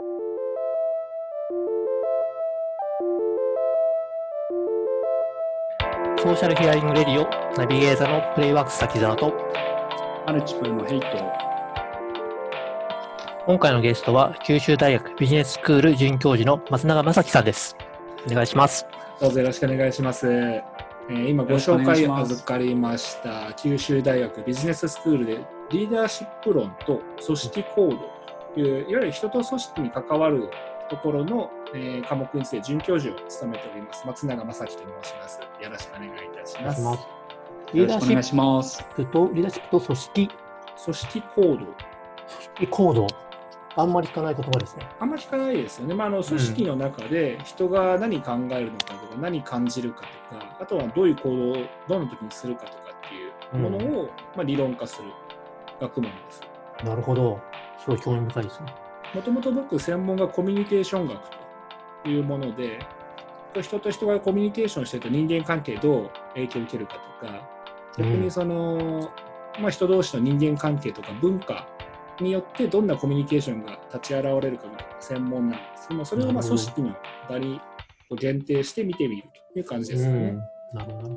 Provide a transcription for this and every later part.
ソーシャルヒアリングレディオナビゲーターのプレイワークス滝沢とマルチプルのヘイト。今回のゲストは九州大学ビジネススクール准教授の松永正樹さんです。お願いします。どうぞよろしくお願いします。えー今ご紹介預かりました九州大学ビジネススクールでリーダーシップ論と組織行動といういわゆる人と組織に関わるところの、えー科目について准教授を務めております松永正樹と申します。よろしくお願いいたします。リーダーシッよろしくお願いします。プと、リーダーシップと組織、組織行動組織行動。あんまり聞かない言葉ですね。あんまり聞かないですよね。まあ、あの組織の中で人が何考えるのかとか、何感じるかとか、あとはどういう行動をどの時にするかとかっていうものを、まあ、理論化する学問です。なるほど。すごい興味深いですね。もともと僕、専門がコミュニケーション学というもので、人と人がコミュニケーションしてると人間関係どう影響を受けるかとか、逆にその、まあ、人同士の人間関係とか文化によってどんなコミュニケーションが立ち現れるかみたいな専門なんですけども、それをまあ組織の場に限定して見てみるという感じですよね。うんなるほど。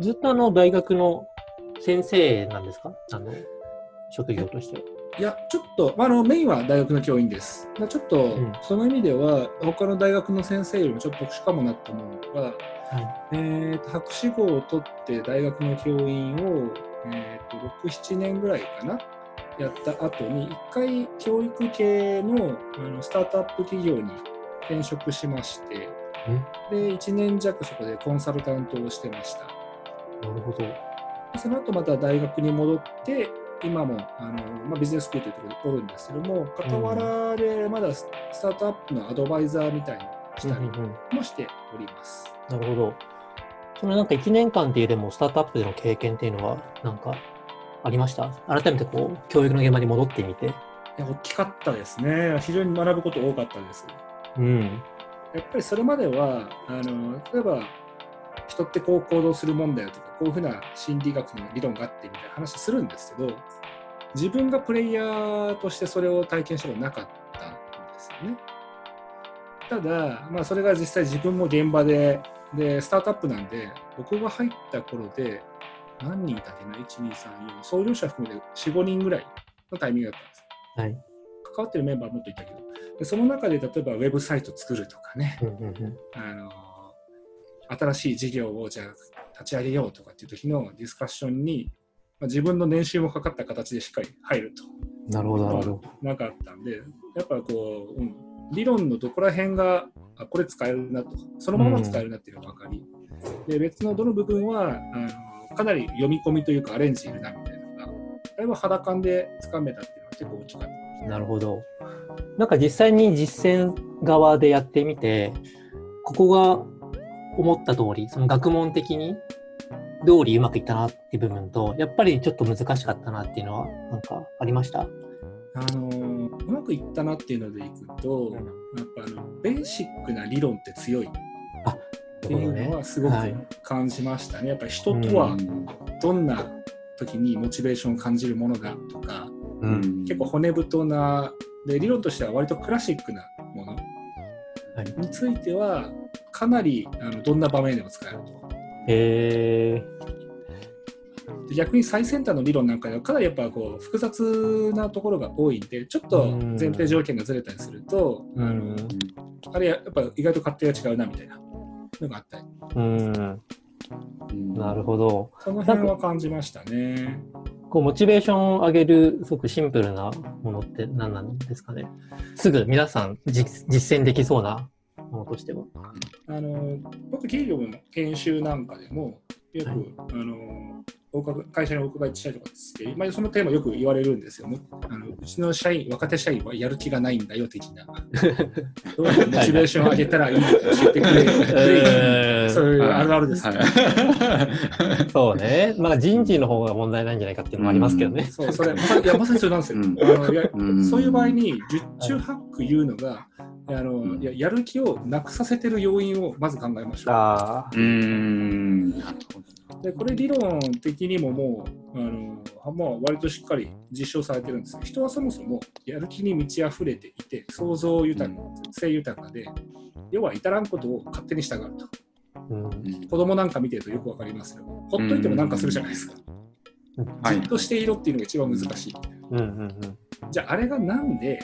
ずっとあの大学の先生なんですか？あの職業としては。いや、ちょっと、まあ、あのメインは大学の教員です。まあちょっとんその意味では、他の大学の先生よりもちょっと特殊かもなと思うのが、はえーと博士号を取って大学の教員を、えー、と6、7年ぐらいかな、やった後に、一回教育系のあのスタートアップ企業に転職しまして、で、1年弱そこでコンサルタントをしてました。い。なるほど。その後また大学に戻って、今もあの、まあ、ビジネススクールというところでおるんですけども、傍らでまだススタートアップのアドバイザーみたいなのをしたりうんうんうんもしております。なるほど。そのなんか1年間っていうでもスタートアップでの経験っていうのはなんかありました？改めてこう教育の現場に戻ってみて。大きかったですね。非常に学ぶこと多かったです。うん。やっぱりそれまでは、あの例えば人ってこう行動するもんだよとか、こういうふうな心理学の理論があってみたいな話するんですけど、自分がプレイヤーとしてそれを体験したことなかったんですよね。ただ、まあ、それが実際自分も現場で、で、スタートアップなんで、僕が入った頃で、何人いたっけな、1、2、3、4、創業者含めて4、5人ぐらいのタイミングだったんです。はい。関わってるメンバーはもっといたけど、でその中で例えばウェブサイト作るとかね、うんうんうん。あの新しい事業をじゃあ立ち上げようとかっていう時のディスカッションに、まあ、自分の年収もかかった形でしっかり入るとなるほど、なるほど。なかったんで、やっぱこう、うん、理論のどこら辺があこれ使えるなと、そのまま使えるなっていうのが分かり、で別のどの部分はあのかなり読み込みというかアレンジいるなみたいなのが、だいぶ肌感でつかめたっていうのは結構大きかった。なるほど。なんか実際に実践側でやってみて、ここが思った通り、その学問的に通りうまくいったなっていう部分と、やっぱりちょっと難しかったなっていうのは、なんかありました？あのうまくいったなっていうのでいくと、やっぱあのベーシックな理論って強いっていうのはすごくはい感じましたね。やっぱり人とはどんな時にモチベーションを感じるものだとか、うん。結構骨太なで理論としては割とクラシックなものはい。についてはかなりあのどんな場面でも使えると。へで逆に最先端の理論なんかではかなりやっぱこう複雑なところが多いんでちょっと前提条件がずれたりすると、ー。うん。あれやっぱ意外と勝手が違うなみたいなのがあったりうん。なるほど。その辺は感じましたね。こう、モチベーションを上げる、すごくシンプルなものって何なんですかね。すぐ皆さん実実践できそうなものとしては。あの僕企業の研修なんかでもよく、はいあのお会社にお伺いしたりとかして、まあ、そのテーマよく言われるんですよね。あのうちの社員、若手社員はやる気がないんだよ的な。どうやってモチベーションを上げたらいいのか教えてくれえー そういうあるあるです。はいそうね。まあ人事の方が問題ないんじゃないかっていうのもありますけどね。そう、それ、まさいやまさにそれなんですよ。うんあのいやうんそういう場合に、十中八九言うのが、あの、うん。いややる気をなくさせてる要因をまず考えましょう。ああうーん。なるほど。でこれ理論的にももうあの、まあ、割としっかり実証されてるんですよ人はそもそもやる気に満ち溢れていて想像豊か、性豊かで要は至らんことを勝手に従うと。うん。うん子供なんか見てるとよくわかりますよ。ほっといてもなんかするじゃないですか、はい。じっとしていろっていうのが一番難しい。うんうん。じゃああれがなんで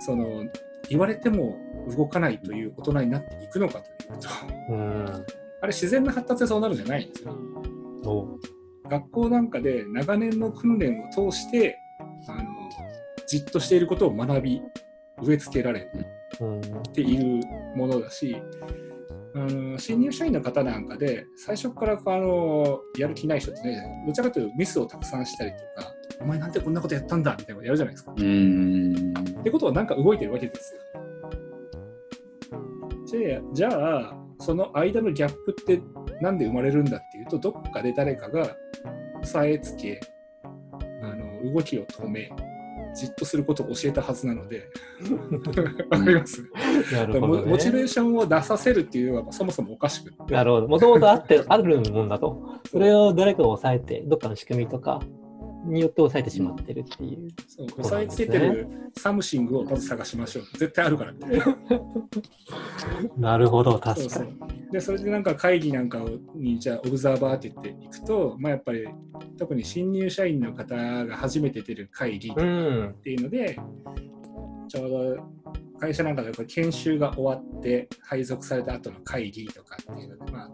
その言われても動かないという大人になっていくのかというとうん。うんあれ自然な発達でそうなるんじゃないんですよ。お学校なんかで長年の訓練を通してあのじっとしていることを学び植え付けられうんているものだしあの新入社員の方なんかで最初からあのやる気ない人ってねどちらか。というとミスをたくさんしたりとかお前なんでこんなことやったんだみたいなことやるじゃないですか。うーん。ってことはなんか動いてるわけですよ。じゃあじゃあその間のギャップってなんで生まれるんだっていうとどっかで誰かが押さえつけあの動きを止めじっとすることを教えたはずなのでわかります？なるほど、ね。モモチベーションを出させるっていうのはそもそもおかしくなるほど。もともとあって、あるもんだと。それを誰かが抑えて、どっかの仕組みとかによって抑えてしまってるっていう。そう押さえつけてるsomething をまず探しましょう絶対あるからみたいな。なるほど、そうそ確かにう。でそれでなんか会議なんかにじゃあオブザーバーって言っていくと、まあ、やっぱり特に新入社員の方が初めて出る会議っうん。ていうので、ちょうど会社なんかでこれ研修が終わって配属された後の会議とかっていうので、まあ、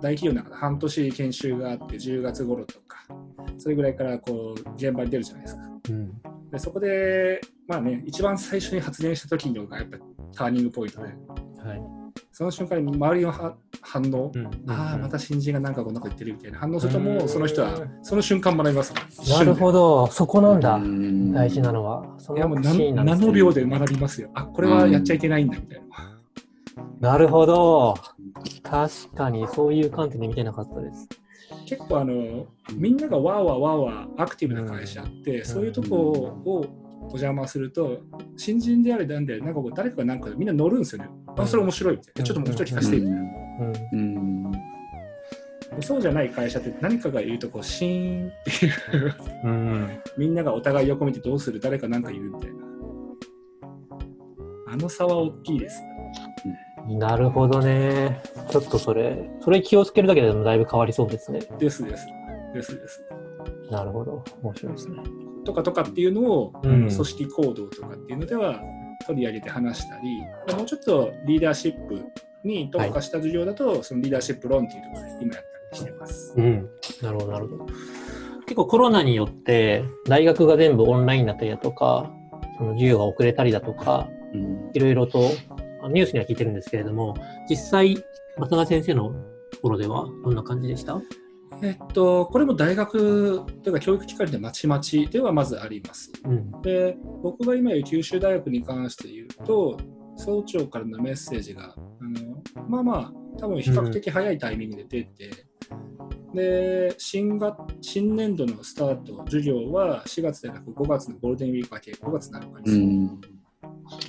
大企業の中で半年研修があって10月頃とかそれぐらいからこう現場に出るじゃないですか。うん。でそこで、まあね、一番最初に発言した時のがやっぱりターニングポイントで、はい。その瞬間に周りのは反応、うんああ、また新人がなんかこんなこと言ってるみたいな反応すると、うんもうその人はその瞬間学びます。なるほど、そこなんだ。うん大事なのは。そいやもうのシーンなんです7ね秒で学びますよ。あこれはやっちゃいけないんだみたいな。なるほど。確かに、そういう観点で見てなかったです。結構あの、みんながわーわーわーわーアクティブな会社って、そういうとこをお邪魔すると、新人であれなんで、なんかこう誰かがなんかみんな乗るんですよね。あ、それ面白いみたいな。ちょっともう一度聞かせてみたいな。そうじゃない会社って何かが言うとこうシーンっていう。うん。みんながお互い横見てどうする？誰かなんか言うみたいな。あの差は大きいですなるほどね。ちょっとそれ、それ気をつけるだけでもだいぶ変わりそうですね。ですですですですなるほど。面白いですね。とかとかっていうのを、うん組織行動とかっていうのでは取り上げて話したりもうちょっとリーダーシップに特化した授業だと、そのリーダーシップ論っていうところで今やったりしてますうん。なるほど、なるほど。結構コロナによって、大学が全部オンラインだったりだとか、その授業が遅れたりだとか、うん。いろいろとあニュースには聞いてるんですけれども、実際、松永先生のところではどんな感じでした？えっとこれも大学というか教育機関でまちまちではまずありますうん。で僕が今いる九州大学に関して言うと総長からのメッセージがあのまあまあ多分比較的早いタイミングで出て、で新が新年度のスタート授業は4月でなく5月のゴールデンウィーク明け5月7日にするうん。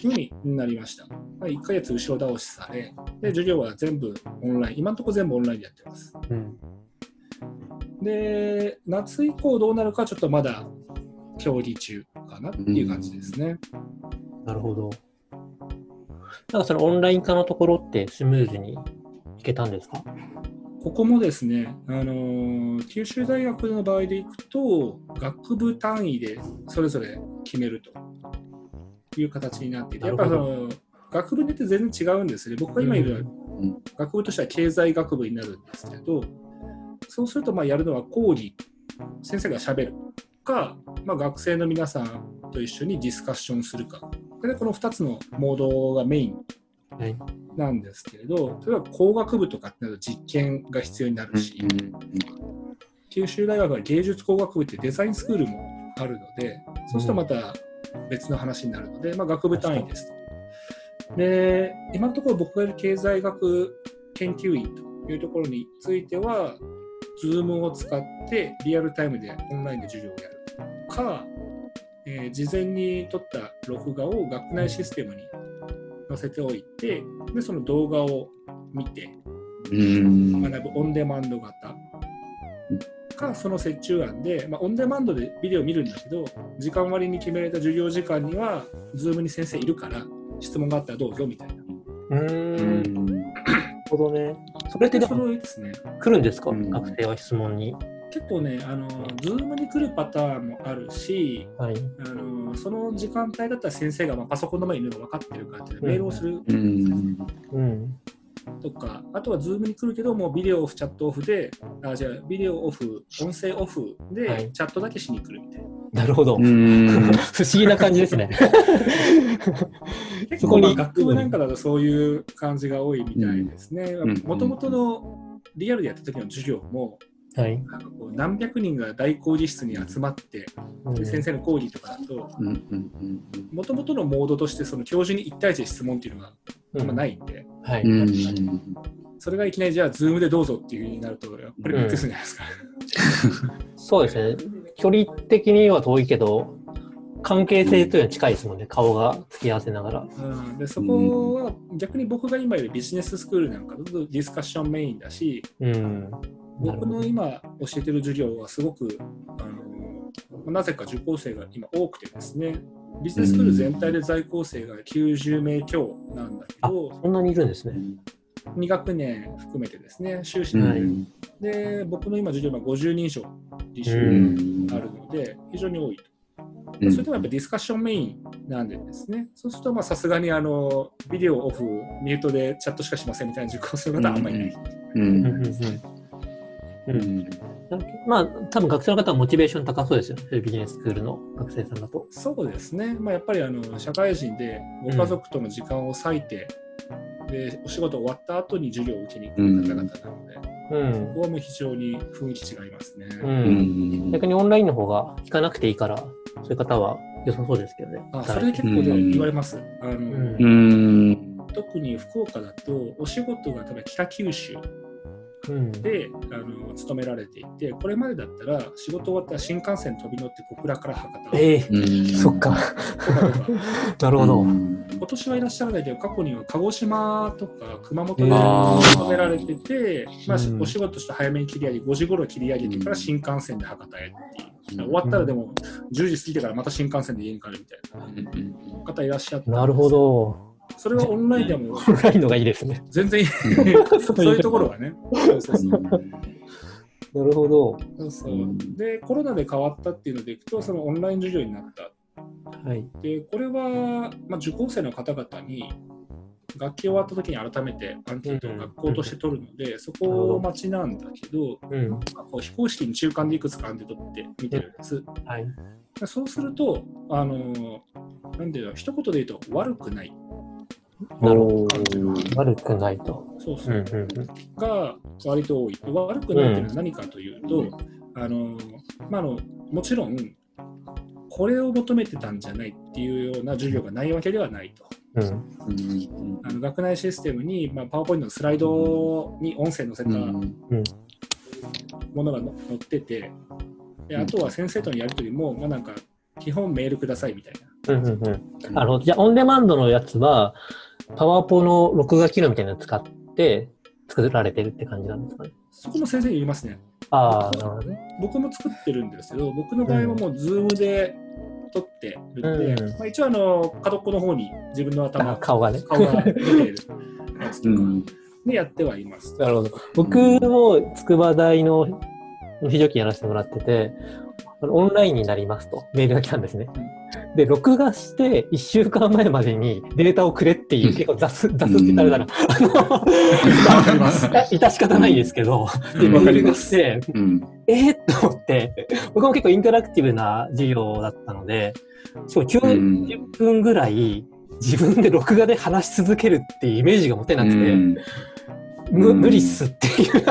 ふうになりました、まあ、1ヶ月後ろ倒しされで授業は全部オンライン。今のところ全部オンラインでやってます。うん。で夏以降どうなるかちょっとまだ協議中かなっていう感じですね、なるほど。なんかそのオンライン化のところってスムーズにいけたんですか？ここもですね、あのー九州大学の場合でいくと、学部単位でそれぞれ決めるという形になっていて、やっぱその学部によって全然違うんですね。僕が今いるうん学部としては経済学部になるんですけど、そうするとまあやるのは講義、先生がしゃべるか、まあ、学生の皆さんと一緒にディスカッションするか。でこの2つのモードがメインはい。なんですけれど、例えば工学部とかってなると実験が必要になるし、九州大学は芸術工学部ってデザインスクールもあるので、そうするとまた別の話になるので、まあ、学部単位ですと。で、今のところ僕がいる経済学研究員というところについては、Zoom を使ってリアルタイムでオンラインで授業をやるか、えー事前に撮った録画を学内システムに載せておいて、で、その動画を見てうん。学ぶオンデマンド型か、その折衷案で、まあ、オンデマンドでビデオ見るんだけど、時間割に決められた授業時間には、 Zoom に先生いるから、質問があったらどうぞみたいな。なるほどね。それってでそもれですね。来るんですか、うん学生は質問に。結構ね、あの、 Zoom に来るパターンもあるし、はい。あのその時間帯だったら先生がまあパソコンの前にいるのが分かってるからっていうメールをするうん。うん。とか、あとは Zoom に来るけどもうビデオオフ、チャットオフで、あじゃあビデオオフ、音声オフで、はいチャットだけしに来るみたいな。なるほど。うん。不思議な感じですね。結そこに構まあ学部なんかだとそういう感じが多いみたいですねうん。もともとのリアルでやった時の授業も、はい。なんかこう何百人が大講義室に集まって、うんで先生の講義とかだと、うん。うん。もともとのモードとしてその教授に1対1で質問っていうのがあんまないんで、はい。うん。それがいきなりじゃあ、ズームでどうぞっていうふうになると、やっぱりびっくりするんじゃないですか。そうですね。距離的には遠いけど、関係性というのは近いですもんね。顔が付き合わせながら。うん、でそこは逆に僕が今いるビジネススクールなんかだとディスカッションメインだし、うん。僕の今教えてる授業はすごく、あのなぜか受講生が今多くてですね、ビジネススクール全体で在校生が90名強なんだけど、そんなにいるんですね。2学年含めてですね、修士はいで、で僕の今授業は50人以上履う修ん。あるので、非常に多いと。うん。それでもやっぱディスカッションメインなんでですね、そうするとまあさすがにあのビデオオフ、ミュートでチャットしかしませんみたいな受講する方はあんまりいない。うん。うんうんうんううんん。まあ、多分学生の方はモチベーション高そうですよね。ビジネススクールの学生さんだと。そうですね、まあ、やっぱりあの社会人でご家族との時間を割いて、でお仕事終わった後に授業を受けに行く方々なので、うんこ。こはもう非常に雰囲気違いますね。う。うんん。逆にオンラインの方が聞かなくていいから、そういう方は良さそうですけどね。あそれで結構ね、うん言われます。あのうんうん。特に福岡だと、お仕事が例えば北九州うん。であの勤められていて、これまでだったら仕事終わったら新幹線飛び乗って小倉から博多ええうん。そっか。なるほど。うん今年はいらっしゃらないけど、過去には鹿児島とか熊本で勤められてて、まあうんお仕事して早めに切り上げ、5時頃切り上げてから新幹線で博多へっていう。終わったらでも10時過ぎてからまた新幹線で家に帰るみたいな方いらっしゃって、なるほ。ど。それはオンラインでも オンラインのがいいですね。全然いい そういうところがね。そうそうそうなるほど。そうそうで、コロナで変わったっていうのでいくと、そのオンライン授業になった。はい。で、これは、まあ、受講生の方々に、学期終わった時に改めてアンケートを学校として取るので、そこを待ちなんだけど、うん。まあこう非公式に中間でいくつかアンケートって見てるんです。はい。でそうすると、あのなんていうの、一言で言うと悪くない。なるほど。悪くないと。そうそう。うんうんうん。が割と多い。悪くないっていうのは何かというと、あのまあ、あのもちろん、これを求めてたんじゃないっていうような授業がないわけではないと。うん。うん。あの学内システムに、まあ、パワーポイントのスライドに音声載せたうん。ものがの載ってて、であとは先生とのやり取りも、まあ、なんか基本メールくださいみたいな。うんうんうん。なるほど。じゃあ、オンデマンドのやつは、パワポの録画機能みたいなのを使って作られてるって感じなんですかね。そこも先生に言いますね。ああ、なるほどね。僕も作ってるんですけど、僕の場合はもう Zoom で撮ってるんで、うんまあ、一応あの、角っこの方に自分の頭あ、顔がね。顔が出ているやつとかうん。でやってはいます。なるほど。僕も筑波大の非常勤やらせてもらってて、オンラインになりますとメールが来たんですね。で、録画して1週間前までにデータをくれっていう、うん。結構雑、雑って言ったらあの、致し方ないですけど、でうん。わかりまして、うん。えー、と思って、僕も結構インタラクティブな授業だったので、そううん。90分ぐらい自分で録画で話し続けるっていうイメージが持てなくて、無理っすっていう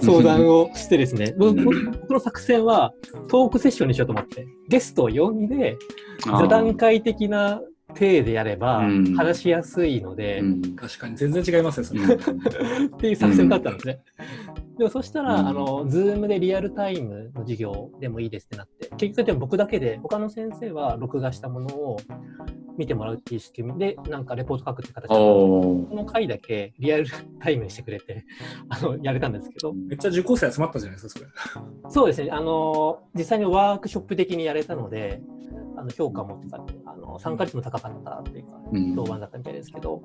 相談をしてですね、僕僕の作戦はトークセッションにしようと思って、ゲストを呼んで、座談会的な体でやればうん。話しやすいので、うん。確かに。全然違いますね、それ。っていう作戦だったんですね。でもそしたら、うん。あの、ズームでリアルタイムの授業でもいいですってなって、結局でも僕だけで、他の先生は録画したものを見てもらうっていう仕組み。で、なんかレポート書くって形だったんです。けどおこの回だけリアルタイムにしてくれて、あの、やれたんですけど、めっちゃ受講生集まったじゃないですか、それ。そうですね、あの、実際にワークショップ的にやれたので、あの評価もっていうか、あの参加率も高かったっていうか、うん評判だったみたいですけど、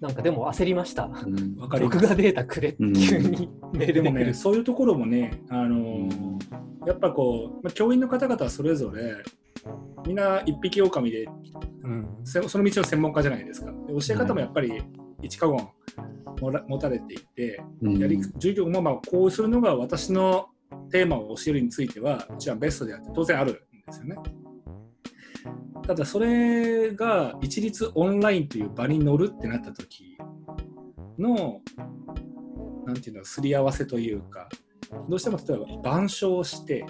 なんかでも焦りました。うんわかります録画データくれって急にメールでもね。そういうところもね、あのーやっぱこう、まあ、教員の方々はそれぞれ、みんな一匹狼で、うんせその道の専門家じゃないですか。で教え方もやっぱり一過言持たれていて、うんやり授業もまあこうするのが私のテーマを教えるについては、うちはベストであって当然あるんですよね。ただそれが一律オンラインという場に乗るってなった時の、なんていうの、すり合わせというか、どうしても例えば板書して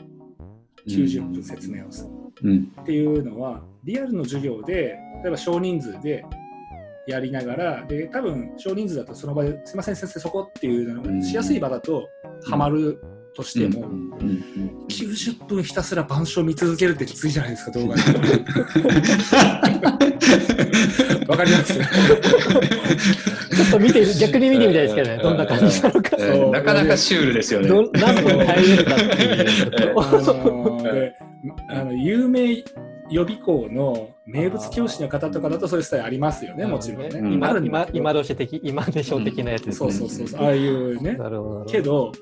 90分説明をする。うんっていうのはリアルの授業で例えば少人数でやりながらで多分少人数だとその場ですいません先生そこっていうのがしやすい場だとハマるとしても、うんうん90分ひたすら板書を見続けるってきついじゃないですか動画で。わかります？ちょっと見て、逆に見てみたいですけどね、どんな感じなのか。えーなかなかシュールですよね。ど何分耐えれるかっていう。あのであの有名予備校の名物教師の方とかだとそういうスタイルありますよねもちろんね。うん今今今年的、今でしょ的なやつですね。そうそうそうそうああいうねなるほど。けど、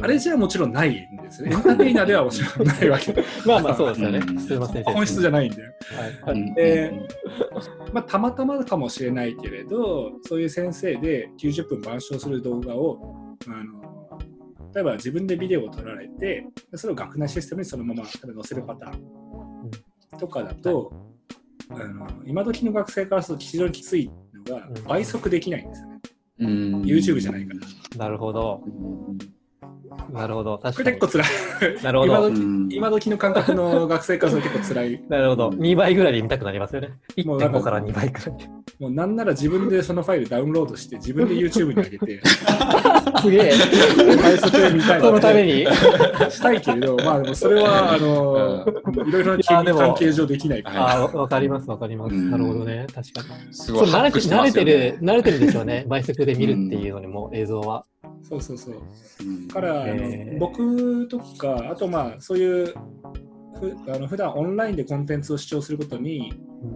あれじゃもちろんないんですよね。エンターテイナーではもちろんないわけ。まあまあそうですよねう。んすいません。本質じゃないんで。はいでまあ、たまたまかもしれないけれど、そういう先生で90分板書する動画を、あの例えば自分でビデオを撮られて、でそれを学内システムにそのまま載せるパターンとかだと、あの今時の学生からすると非常にきついのがうん倍速できないんですよね。うん YouTube じゃないから。なるほど。なるほど。こ確かにれ結。構辛い。なるほど。今時うん今時の感覚の学生からすると結構辛い。なるほど。2倍ぐらいで見たくなりますよね。1.5もうなんかから2倍くらい。もうなんなら自分でそのファイルダウンロードして自分で YouTube に上げて すげえ。倍速で見たいそのために？したいけれど、まあでもそれはあのいろいろなやでも関係上できないから。ああ、わかります、わかります。うんなるほどね。確かに。すごいそう慣れて慣れてる、慣れてるでしょうね。倍速で見るっていうのにも、映像は。そうそうそう。うんから、僕とか、あとまあそういうふあの普段オンラインでコンテンツを視聴することに、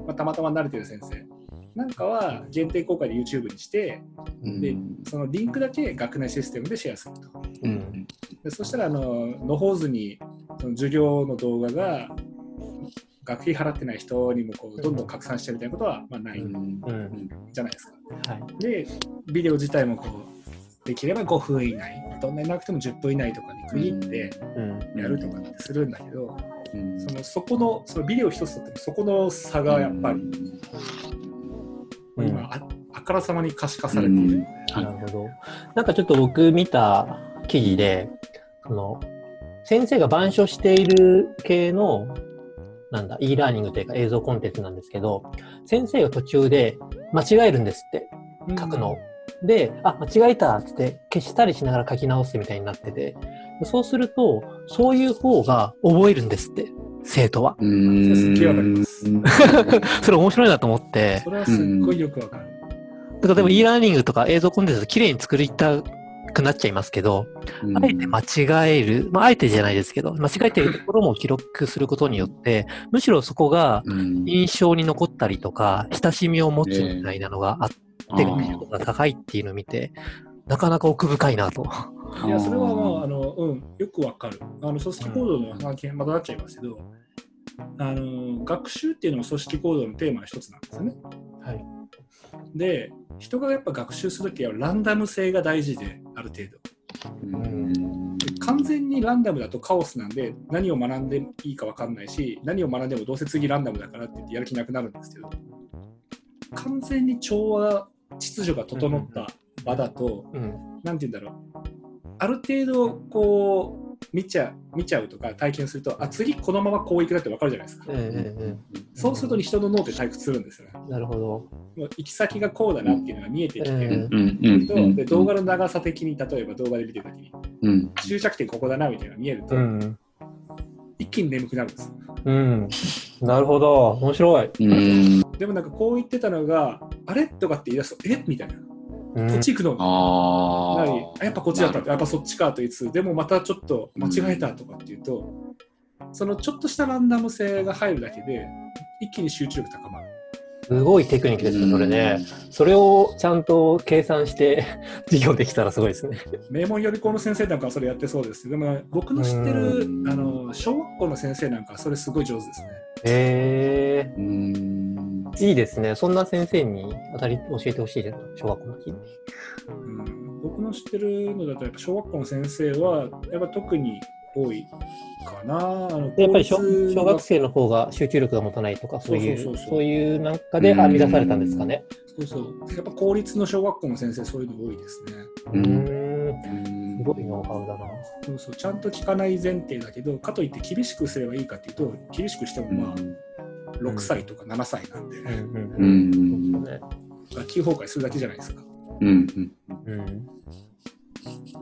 まあ、たまたま慣れてる先生なんかは限定公開で YouTube にして、でそのリンクだけ学内システムでシェアすると。うん。でそしたらあののほうずにその授業の動画が学費払ってない人にもこうどんどん拡散してみたいなことはまあないうんうん。じゃないですか。はい。でビデオ自体もこうできれば5分以内どんなになくても10分以内とかに区切ってうん。やるとかってするんだけど、うんそのそこのそのビデオ一つとってもそこの差がやっぱり、うん。今ああからさまに可視化されている。なるほど。なんかちょっと僕見た記事で、その、先生が板書している系の、なんだ、e ラーニングというか映像コンテンツなんですけど、先生が途中で間違えるんですって、書くの。を。で、あ、間違えたっつって消したりしながら書き直すみたいになってて、そうすると、そういう方が覚えるんですって、生徒は？うんすっげえわかりますそれ面白いなと思ってそ、れはすっごいよくわかる。だからでも e ラーニングとか映像コンテンツ綺麗に作りたくなっちゃいますけど、あえて間違える、まあ、あえてじゃないですけど、間違えてるところも記録することによって、むしろそこがうん印象に残ったりとか、親しみを持つみたいなのがあって、高いっていうのを見て、なかなか奥深いなと。いや、それはまあ、あの、うん、よくわかる。あの、組織行動の話にまたなっちゃいますけど、あの、学習っていうのも組織行動のテーマの一つなんですよね。はい。で、人がやっぱ学習するときはランダム性が大事で、ある程度。うん完全にランダムだとカオスなんで、何を学んでいいかわかんないし、何を学んでもどうせ次ランダムだからって言ってやる気なくなるんですけど、完全に調和、秩序が整った場だと、うん。なんて言うんだろう、ある程度こう見ちゃ見ちゃうとか体験すると、あ次このままこういくなって分かるじゃないですか。うんうんそうすると人の脳って退屈するんですよね。うん。なるほど。もう行き先がこうだなっていうのが見えてきてと、うんで動画の長さ的に例えば動画で見てるときにうん終着点ここだなみたいなのが見えると、うん。一気に眠くなるんですよ。うん。なるほど。面白い。うんでもなんかこう言ってたのが、あれ？とかって言い出すと、え？みたいな。うん。こっち行くの。あなりあやっぱこっちだった。やっぱそっちかと言いつつでもまたちょっと間違えたとかっていうと、そのちょっとしたランダム性が入るだけで一気に集中力高まる。すごいテクニックですね、それね。それをちゃんと計算して 授業できたらすごいですね。名門予備校の先生なんかはそれやってそうです。でも僕の知ってるうん。あの小学校の先生なんかはそれすごい上手ですね。へえうん。ー、いいですね。そんな先生に当たり教えてほしいです、小学校の時に。うん、僕の知ってるのだとやっぱ小学校の先生はやっぱ特に多いかな。あのでやっぱり小小学生の方が集中力が持たないとか、そういう、そういうなんかで編み出されたんですかね？そうそうやっぱ公立の小学校の先生そういうの多いですね。ううんーん、すごいノウハウだな。そうそうちゃんと聞かない前提だけどかといって厳しくすればいいかっていうと厳しくしてもまあ6歳とか7歳なんで、うん。うんううんんそうですね学級崩壊するだけじゃないですか。うん。うん。うん。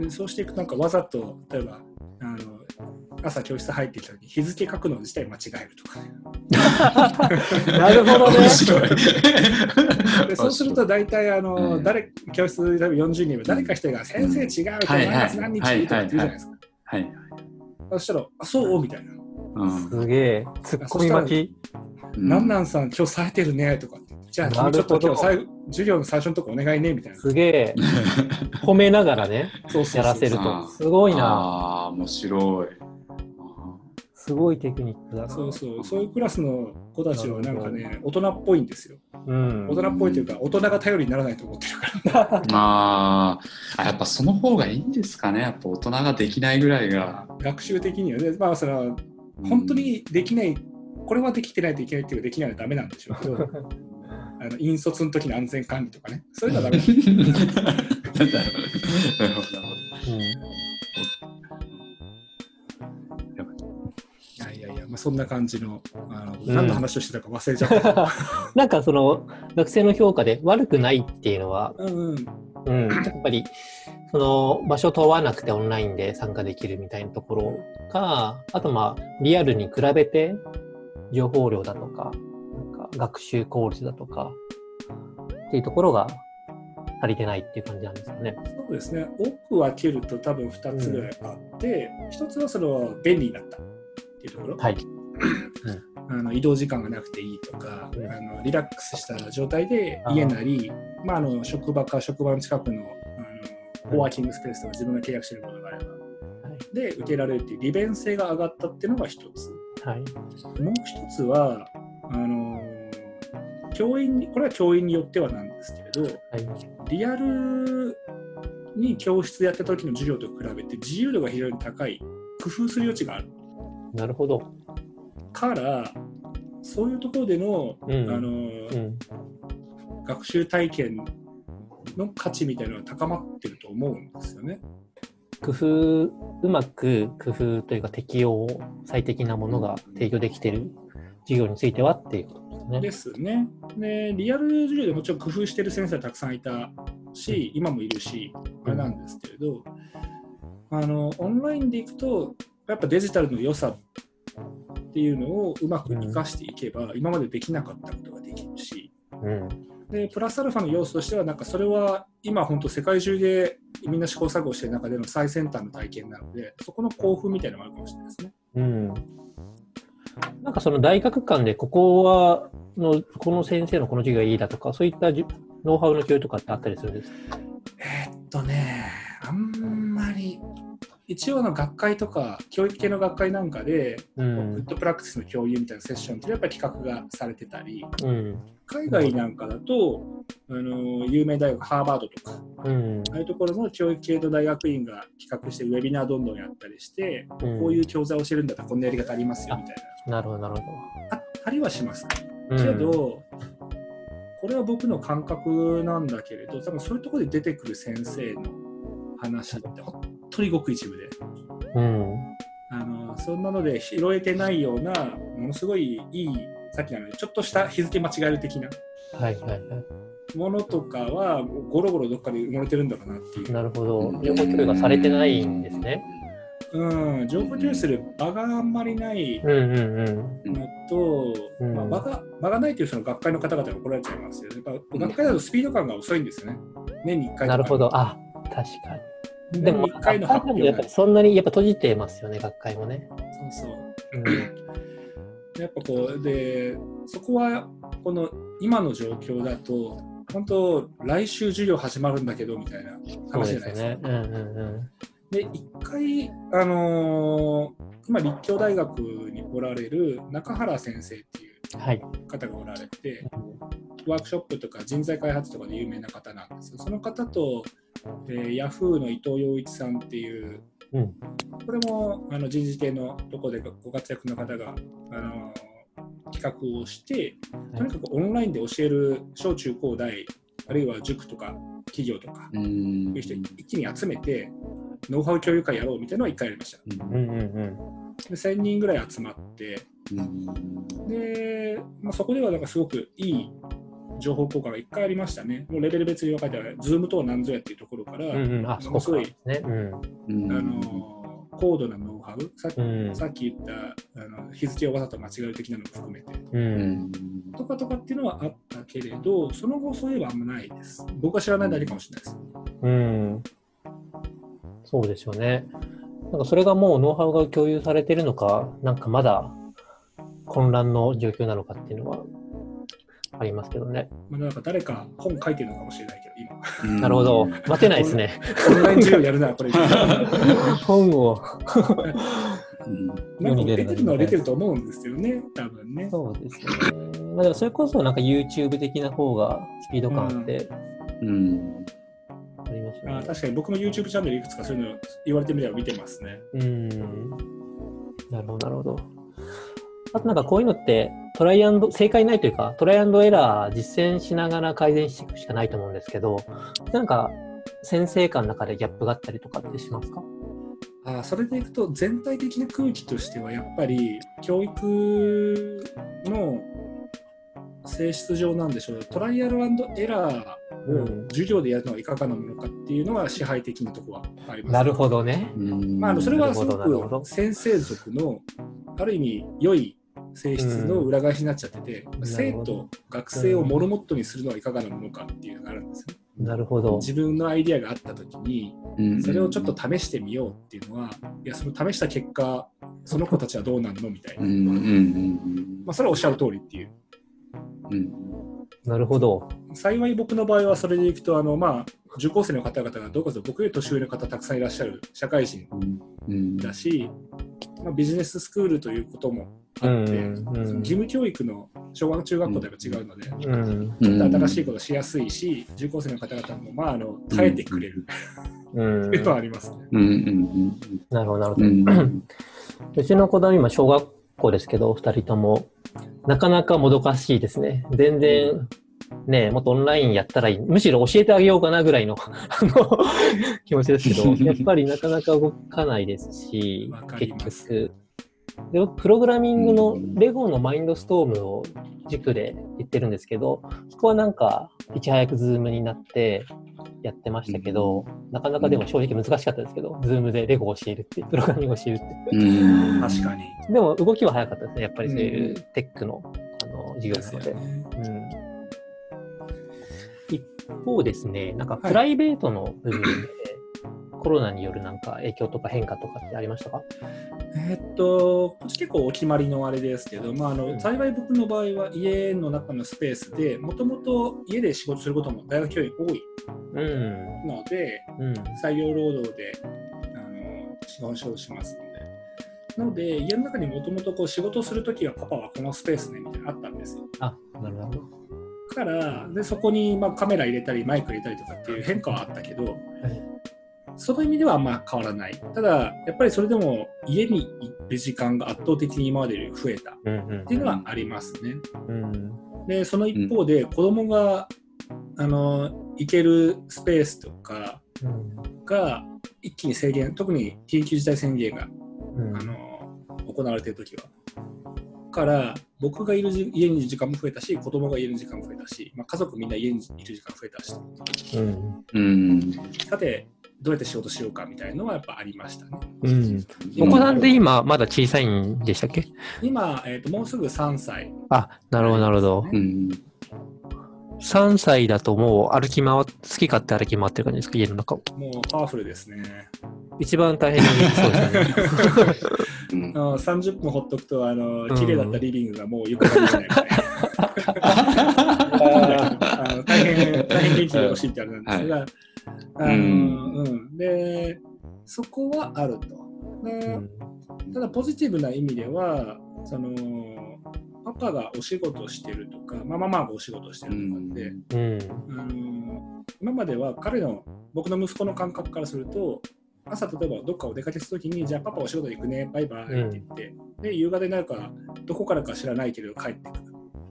でそうしていくとなんかわざと例えばあの朝教室入ってきた時に日付書くの自体間違えるとか。ね。なるほどね。でそうすると大体あの、うん。誰教室例えば40人いれば誰か一人が「先生違う」とかはいはい。マイナス何日とかって言うじゃないですか。はいそしたら「あそう?」みたいな。うん。すげえ、ツッコミ巻き。「なんなんさん今日冴えてるね」とかって「じゃあ君ちょっと今日授業の最初のとこお願いね」みたいな。すげえ、褒めながらね、そうそうそうやらせるあと。ーすごいな。ああ面白いすごいテクニックだな。そうそうそういうクラスの子たちはなんかね大人っぽいんですよ。うん大。人っぽいというか大人が頼りにならないと思ってるから。あーあやっぱその方がいいんですかねやっぱ大人ができないぐらいが学習的にはね、まあその本当にできない、これはできてないといけないっていうかできないのはダメなんでしょうけど、あの引率の時の安全管理とかね、そういうのはダメ。なんですなん。だろうなるほど。なるほどいやいやいや、まあ、そんな感じの、あのうん。何の話をしてたか忘れちゃった。なんかその学生の評価で悪くないっていうのは、うんうん、うん、やっぱりその場所を問わなくてオンラインで参加できるみたいなところか、あとまあリアルに比べて情報量だとか、なんか学習効率だとかっていうところが足りてないっていう感じなんですかね。そうですね、多く分けると多分2つぐらいあって、一つはその便利になった。っていうところ、はい。あの移動時間がなくていいとか、うん。あのリラックスした状態で家なり、まあ、あの職場か職場の近くのあのコワーキングスペースとか自分が契約しているものがあれば、で受けられるっていう利便性が上がったっていうのが一つ。はい。もう一つは、あの教員に、これは教員によってはなんですけれど、はい。リアルに教室でやった時の授業と比べて自由度が非常に高い、工夫する余地があるなるほど。から、そういうところでの、うん。あのうん。学習体験の価値みたいなのが高まってると思うんですよね。工夫、うまく工夫というか適用、最適なものが提供できている授業についてはっていうことですね。ですね。で、リアル授業でもちろん工夫してる先生はたくさんいたし、今もいるし、あれなんですけれど、あのオンラインでいくと、やっぱデジタルの良さっていうのをうまく活かしていけば、今までできなかったことができるし、うん。でプラスアルファの要素としては、なんかそれは今、本当、世界中でみんな試行錯誤してる中での最先端の体験なので、そこの興奮みたいなのがあるかもしれないですね。うん。なんかその大学間でここはの、この先生のこの授業がいいだとか、そういったノウハウの共有とかってあったりするんですか？えーっとね、あんまり、一応の学会とか、教育系の学会なんかで、うグッん。ドプラクティスの共有みたいなセッションってやっぱり企画がされてたり、うん。海外なんかだと、あの有名大学、ハーバードとか、うん。ああいうところの教育系の大学院が企画してウェビナーどんどんやったりして、うんこういう教材を教えるんだったらこんなやり方ありますよみたいなるほど、なるほな、あったりはします。ど。けど、これは僕の感覚なんだけれど、多分そういうところで出てくる先生の話って本当にごく一部で、うん。あのそんなので拾えてないような、ものすごいいい、さっきのちょっとした日付間違える的なはいはいはい。ものとかは、ゴロゴロどっかで埋もれてるんだろうなっていう。なるほど。情報共有がされてないんですね。うん、情報共有する場があんまりないうんうんのと、うんまあ、場が場がないというその学会の方々が怒られちゃいますよ。やっぱ学会だとスピード感が遅いんですよね。年に1うん。回とかなるほど。あ、確かに。でも、年に1回のやっぱりそんなにやっぱ閉じてますよね、学会もね。そうそう。うんやっぱこうでそこはこの今の状況だと本当来週授業始まるんだけどみたいな話じゃないですか。ですね。うんうんで一回あのー今立教大学におられる中原先生っていううん。はい。方がおられてワークショップとか人材開発とかで有名な方なんですよ。その方と、えー、ヤフーの伊藤洋一さんっていううん。これもあの人事系のところでご活躍の方が、あの企画をして、とにかくオンラインで教える小中高大、あるいは塾とか企業とか、いう人一気に集めて、ノウハウ共有会やろうみたいなのを1回やりました。うんうんうん。で1000人ぐらい集まって、うんでまあ、そこではなんかすごくいい情報交換が1回ありましたね。もうレベル別に分かれてある、Zoom とは何ぞやっていうところから、うんうん。あ、そこからですね。うん。うんあの高度なノウハウ、さっきうん。さっき言ったあの日付をわざと間違える的なのも含めてう。うんんとかとかっていうのはあったけれど、その後そういえばあんまないです。僕は知らないだけかもしれないです。うん。そうですよね。なんかそれがもうノウハウが共有されてるのか、なんかまだ混乱の状況なのかっていうのはありますけどね。まあ、なんか誰か本書いてるのかもしれないけど、うんなるほど。待てないですね。今、オンライン授業やるな、これ。本を。うんなんか出てるのは出てると思うんですよね、多分ね。そうですよね。まあでもそれこそなんか YouTube 的な方がスピード感あってうんありますよね。あ確かに僕も YouTube チャンネルいくつかそういうの言われてみれば見てますね。うん。なるほど、なるほど。あとなんかこういうのってトライアンド、正解ないというか、トライアンドエラー実践しながら改善していくしかないと思うんですけど、なんか先生間の中でギャップがあったりとかってしますか？あそれでいくと全体的な空気としてはやっぱり教育の性質上なんでしょうトライアルエラーを授業でやるのはいかがなものかっていうのは支配的なところはあります。なるほどね。うん。まあ、あのそれはすごく先生族のある意味良い性質の裏返しになっちゃってて、うん生徒学生をモルモットにするのはいかがなものかっていうのがあるんですよ。なるほど。自分のアイディアがあった時にうん。それをちょっと試してみようっていうのは、いやその試した結果その子たちはどうなるのみたいな、うんうんうんまあ、それはおっしゃる通りっていう。うん。なるほど。幸い僕の場合はそれでいくとあの、まあ、受講生の方々がどうかと僕より年上の方たくさんいらっしゃる社会人うん。だし、まあ、ビジネススクールということもうあって、ん。うん義務教育の小学中学校とは違うので、うん。ちょっと新しいことしやすいし、受講生の方々も、まあ、あの耐えてくれるうん というのはありますね。うんうんなるほど、なるほうど。んうちの子供今小学校ですけど、二人とも、なかなかもどかしいですね。全然、ね、もっとオンラインやったらいい。むしろ教えてあげようかなぐらいの あの気持ちですけど、やっぱりなかなか動かないですし結局。でプログラミングのレゴの Mindstorm を塾で言ってるんですけど、そこはなんか、いち早く Zoom になってやってましたけど、なかなかでも正直難しかったですけど、 Zoom でレゴを教えるって、プログラミングを教えるって。うん確かに。でも動きは早かったですね、やっぱりそういうテックの,、あの授業ですよなので。ね。うん、一方ですね、なんかはいプライベートの部分で、コロナによるなんか影響とか変化とかってありましたか？えーっと、こっち結構お決まりのあれですけど、まあ、あの幸い僕の場合は家の中のスペースでもともと家で仕事することも大学教員多いうん。ので、うん。裁量労働であの仕事をしますので。なので、家の中にもともと仕事をするときはパパはこのスペースねみたいなのあったんですよ。あ、なるほど。からでそこにまあカメラ入れたりマイク入れたりとかっていう変化はあったけど、その意味ではあんま変わらない。ただ、やっぱりそれでも家に行る時間が圧倒的に今までより増えたっていうのはありますね。うん。で、その一方で子供が、あの行けるスペースとかうんが一気に制限、特に緊急事態宣言が、うんあの行われている時は。から僕がいるじ家にいる時間も増えたし、子供がいる時間も増えたし、まあ、家族みんな家にいる時間増えたし。うんうんさて、どうやって仕事しようかみたいのはやっぱありましたね。うん。お子さんで今、まだ小さいんでしたっけ？今、えーと、もうすぐ3歳。あ、なるほど、なるほど。うん。3歳だともう歩き回っ、好き勝手歩き回ってる感じですか？家の中を。もうパワフルですね。一番大変なそうですよね。うんあの30分ほっとくと、あの綺麗だったリビングがもう床が見えないみたいな。あの大変、大変元気でほしいってあれなんですが、あのうんうん、で、そこはあると。でただ、ポジティブな意味では、その、パパがお仕事してるとか、まあ、ママがお仕事してうるとかんって、うん。あの今までは彼の僕の息子の感覚からすると朝例えばどっかお出かけするときにじゃあパパお仕事行くねバイバイって言って、で夕方になるかどこからか知らないけど帰ってくる。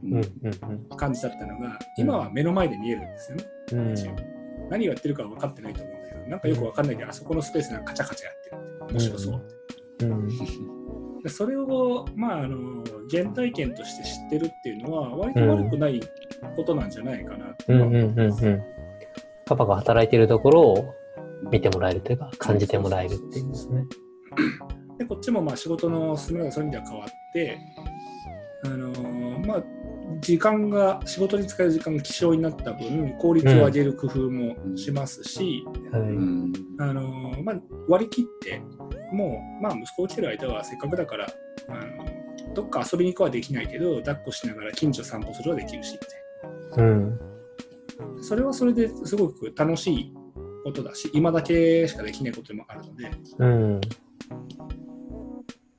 うん。うん。感じだったのが今は目の前で見えるんですよね、うん。何をやってるかは分かってないと思うんだけどなんかよく分かんないけどあそこのスペースなんかカチャカチャやってるって。面白そうって、うん。でそれをまああの原体験として知ってるっていうのは割と悪くないことなんじゃないかなってうん。思うん。うん。うん。パパが働いてるところを見てもらえるというか、感じてもらえるっていうんですね。でこっちもまあ仕事の進めがそういう意味では変わって、あのーまあ、時間が仕事に使える時間が希少になった分効率を上げる工夫もしますし、あのーまあ、割り切ってもう、まあ、息子が来てる間はせっかくだから、あのーどっか遊びに行くはできないけど抱っこしながら近所散歩するはできるしみたいうん。なそれはそれですごく楽しいことだし今だけしかできないことでもあるのでうん。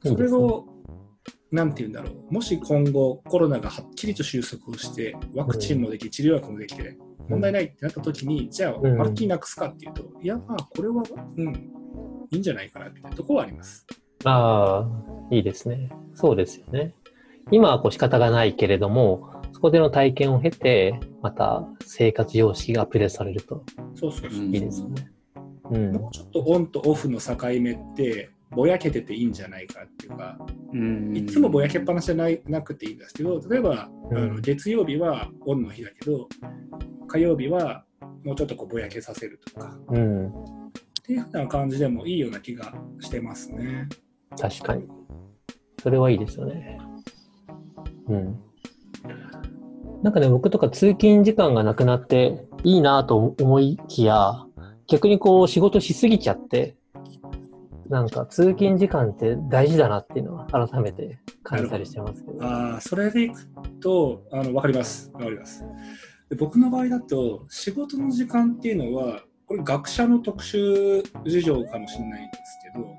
それを、なんて言うんだろう、もし今後コロナがはっきりと収束をして、ワクチンもでき、治療薬もできて、問題ないってなった時に、じゃあ、うん。まるっきりなくすかっていうと、いや、まあ、これは、うん、いいんじゃないかな、みたいなところはあります。ああ、いいですね。そうですよね。今はこう仕方がないけれども、そこでの体験を経て、また生活様式がアップデートされるといいですよね。うん。もうちょっとオンとオフの境目って、ぼやけてていいんじゃないかっていうか、うんいつもぼやけっぱなしじゃないなくていいんですけど、例えば、うんあの月曜日はオンの日だけど、火曜日はもうちょっとこうぼやけさせるとか、うん。っていうふうな感じでもいいような気がしてますね。確かに。それはいいですよね。うん。なんかね、僕とか通勤時間がなくなっていいなと思いきや、逆にこう仕事しすぎちゃって、なんか通勤時間って大事だなっていうのは改めて感じたりしてますけど。ああ、それでいくと、あの分かります。分かりますで。僕の場合だと、仕事の時間っていうのは、これ学者の特殊事情かもしれないんですけど、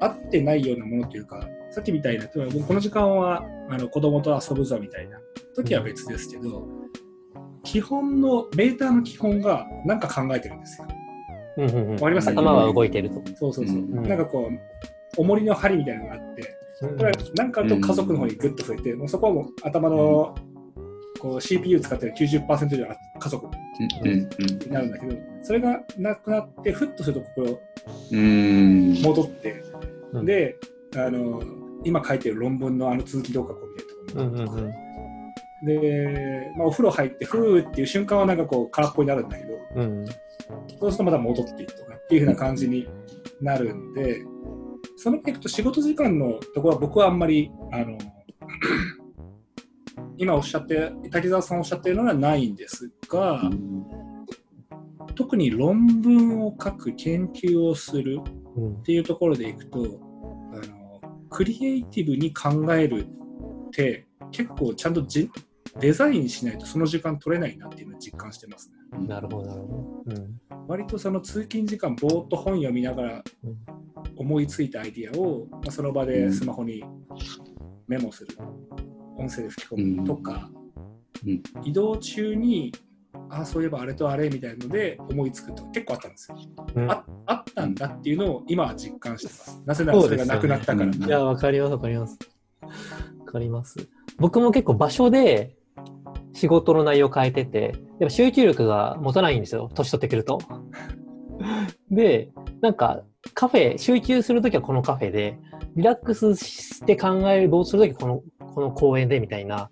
合ってないようなものというか、さっきみたいな、例えば僕この時間はあの子供と遊ぶぞみたいな時は別ですけど、基本の、ベータの基本が何か考えてるんですよ。うんうんうんわかります？頭は動いてると。そうそうそう。うんなんかこう、重りの針みたいなのがあって、うんこれなんかあると家族の方にグッと増えて、もうそこはもう頭のこう CPU 使ってる90%以上は家族になるんだけど、それがなくなって、ふっとするとここうん。戻って、うん。で、あの今書いてる論文のあの続きどうかこうみたいなとこで、まあ、お風呂入って、ふーっていう瞬間はなんかこう空っぽになるんだけど、うん。うんそうするとまた戻っていくとかっていう風な感じになるんで、その点いくと仕事時間のところは僕はあんまり、あの、今おっしゃって、滝沢さんおっしゃってるのはないんですが、特に論文を書く、研究をするうん。っていうところでいくと、あのクリエイティブに考えるって結構ちゃんとじデザインしないとその時間取れないなっていうのを実感してますね。なるほど、なるほど。うん。割とその通勤時間ぼーっと本読みながらうん。思いついたアイディアを、まあ、その場でスマホにメモする、音声で吹き込むとか、うん移動中にああそういえばあれとあれみたいので思いつくと結構あったんですよ。うんああったんだっていうのを今は実感してます。なぜならそれがなくなったから。ねいや、わかります、わかります。わかります。僕も結構場所で仕事の内容を変えてて、やっぱ集中力が持たないんですよ、年取ってくると。で、なんかカフェ、集中するときはこのカフェで、リラックスして考える、どうするときはこの、この公園でみたいな、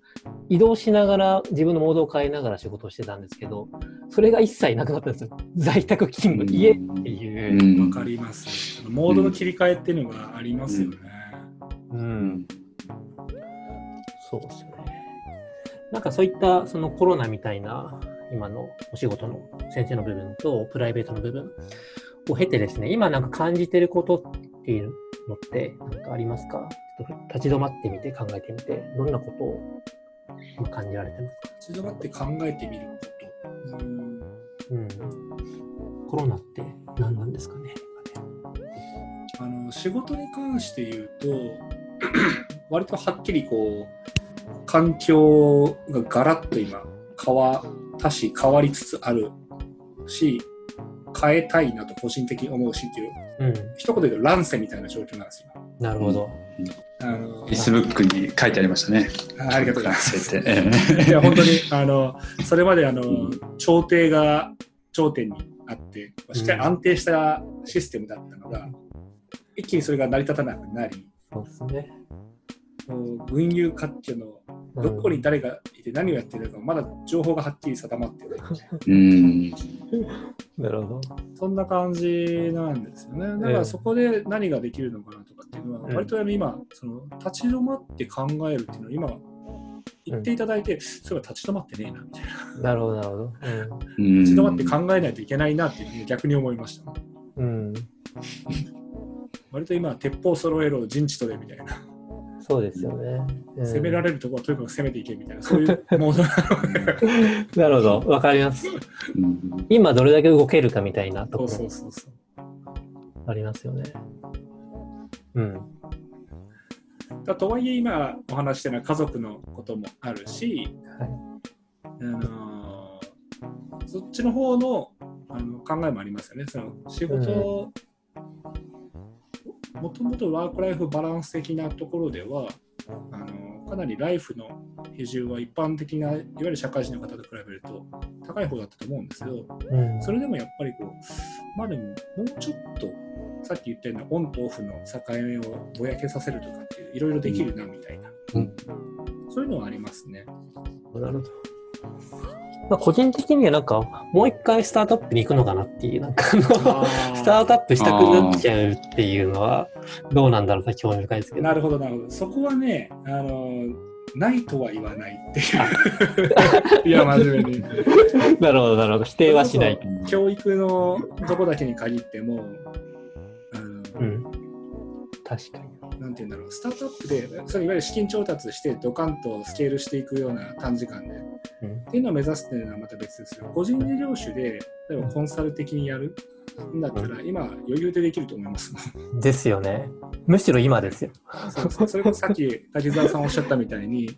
移動しながら自分のモードを変えながら仕事をしてたんですけど、それが一切なくなったんですよ。在宅勤務、家っていう。わかります、ね。モードの切り替えっていうのがありますよね。うん。そうですよね。なんかそういったそのコロナみたいな今のお仕事の先生の部分とプライベートの部分を経てですね、今なんか感じてることっていうのって何かありますか？ちょっと立ち止まってみて考えてみて、どんなことを今感じられてますか？立ち止まって考えてみること。うんうん。コロナって何なんですかね？あの仕事に関して言うと 割とはっきりこう環境がガラッと今変わったし変わりつつあるし変えたいなと個人的に思うしっていううん。一言で言うと乱世みたいな状況なんですよ。なるほど。あの Facebook に書いてありましたね。あありがとうございます。いや本当にあの それまであのん朝廷が頂点にあってしっかり安定したシステムだったのが、一気にそれが成り立たなくなりそうですね。こう群雄割拠のどこに誰がいて何をやってるのかまだ情報がはっきり定まってないうん。なるほど。そんな感じなんですよねだからそこで何ができるのかなとかっていうのはうん割と今その立ち止まって考えるっていうのは今言っていただいて、そういえば立ち止まってねえなみたいななるほど、なるほど。うん立ち止まって考えないといけないなっていうふうに逆に思いました、うん。うん。割と今鉄砲揃えろ陣地取れみたいな、そうですよね。うん攻められるところはとにかく攻めていけみたいなそういうモードなのでなるほど。わかります。うん今どれだけ動けるかみたいなところそうそうそうそうありますよね。うん。だとはいえ今お話ししてるのは家族のこともあるし、はい。あのーそっちの方のあの考えもありますよね。その仕事、もともとワークライフバランス的なところではあのかなりライフの比重は一般的ないわゆる社会人の方と比べると高い方だったと思うんですけどうん。それでもやっぱりこうまあでももうちょっとさっき言ったようなオンとオフの境目をぼやけさせるとかっていういろいろできるなみたいな、うんそういうのはありますね。なるほど。まあ、個人的にはなんか、もう一回スタートアップに行くのかなっていう、なんかあの、スタートアップしたくなっちゃうっていうのは、どうなんだろうか興味深いですけど。なるほどなるほど。そこはね、あのないとは言わないっていう。いや、真面目に。なるほど、なるほど。否定はしない。教育のとこだけに限っても、あのうん。確かに。なんて言うんだろう、スタートアップで、それいわゆる資金調達して、ドカンとスケールしていくような短時間で、うんっていうのを目指すっていうのはまた別ですよ。個人事業主で、例えばコンサル的にやるんだったら、今、余裕でできると思います。ですよね。むしろ今ですよ。そうそうそれこそさっき滝沢さんおっしゃったみたいに、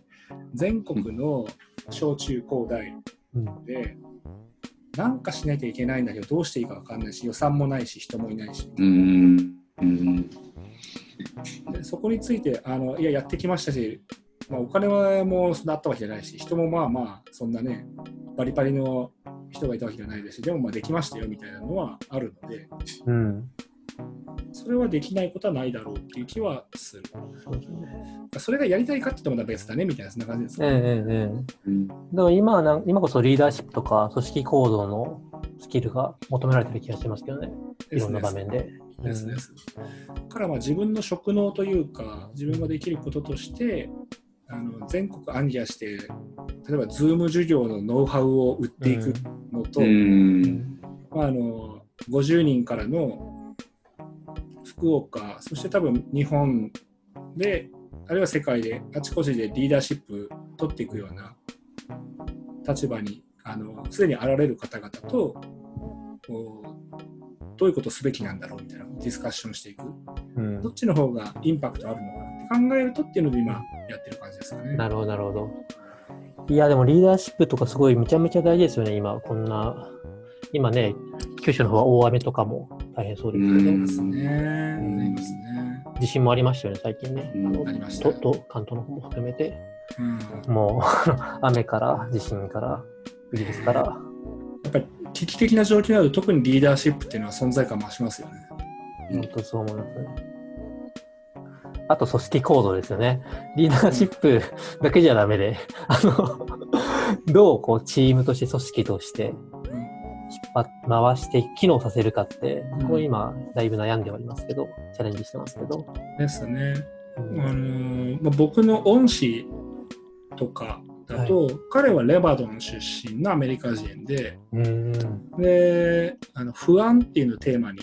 全国の小中高大うん。で、なんかしなきゃいけないんだけど、どうしていいか分かんないし、予算もないし、人もいないし、うん。うん。でそこについてあの、いや、やってきましたし、まあ、お金はもうそんなあったわけじゃないし、人もまあまあ、そんなね、バリバリの人がいたわけじゃないですし、でもまあできましたよみたいなのはあるので、うん。それはできないことはないだろうっていう気はする。そうですね。それがやりたいかって言ってもまた別だねみたいな、そんな感じですか、ええええええ。うんだから今はなん今こそリーダーシップとか組織行動のスキルが求められてる気がしますけどね。いろんな場面で。ですです。だからまあ自分の職能というか、自分ができることとして、あの全国暗記して、例えば Zoom 授業のノウハウを売っていくのと、うん。まあ、あの50人からの福岡、そして多分日本で、あるいは世界であちこちでリーダーシップ取っていくような立場にあのすでにあられる方々とどういうことをすべきなんだろうみたいなディスカッションしていくうんどっちの方がインパクトあるのかなって考えるとっていうので今やってる感じですかね。なるほど、なるほど。いや、でもリーダーシップとかすごいめちゃめちゃ大事ですよね、今。こんな、今ね、九州の方は大雨とかも大変そうですけど、うんですね。ありますね。地震もありましたよね、最近ね。うんありましたとと関東の方も含めて。うんもう、雨から、地震から、イギリスから。やっぱり危機的な状況になると特にリーダーシップっていうのは存在感増しますよね。本当そう思いますね。あと組織行動ですよね。リーダーシップだけじゃダメで、あの、どうこうチームとして組織としてうん引っ張っ回して機能させるかってうん、これ今だいぶ悩んでおりますけど、チャレンジしてますけど。ですね。うんあのーまあ、僕の恩師とかだと、彼はレバドン出身のアメリカ人で、うん。であの不安っていうのをテーマに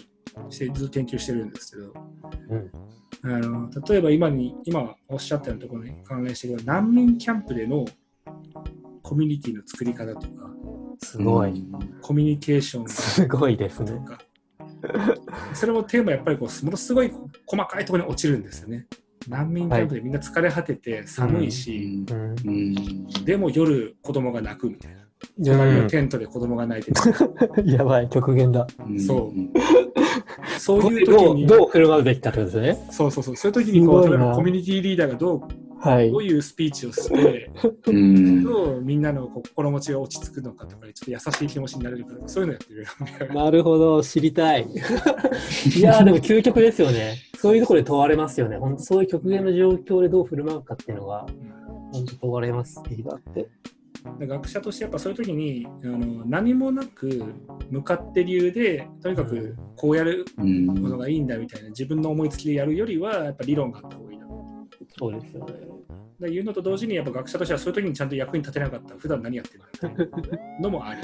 してずっと研究してるんですけど、うんあの例えば今に今おっしゃったようなところに関連して難民キャンプでのコミュニティの作り方とかすごい。コミュニケーションすごいですね。とかそれもテーマやっぱりこうものすごい細かいところに落ちるんですよね。難民キャンプでみんな疲れ果てて寒いし、うん。うんでも夜子供が泣くみたいな。う隣のんテントで子供が泣いてる。やばい、極限だ。そうそういう時に、どう振る舞うべきかってことですね。そうそうそう、そういう時にこう例えばコミュニティリーダーがどうはいど。ういうスピーチをして、うんどうみんなの心持ちが落ち着くのかとか、ちょっと優しい気持ちになれるかとか、そういうのやってるよ。なるほど、知りたい。いやーでも究極ですよね。そういうところで問われますよね。本当そういう極限の状況でどう振る舞うかっていうのが、本当問われます、リーダーって。で学者としてやっぱそういう時にあの何もなく向かって理由でとにかくこうやるうんことがいいんだみたいな自分の思いつきでやるよりはやっぱ理論があった方がいいなそうですよね。でいうのと同時にやっぱ学者としてはそういう時にちゃんと役に立てなかったら普段何やってるのもあ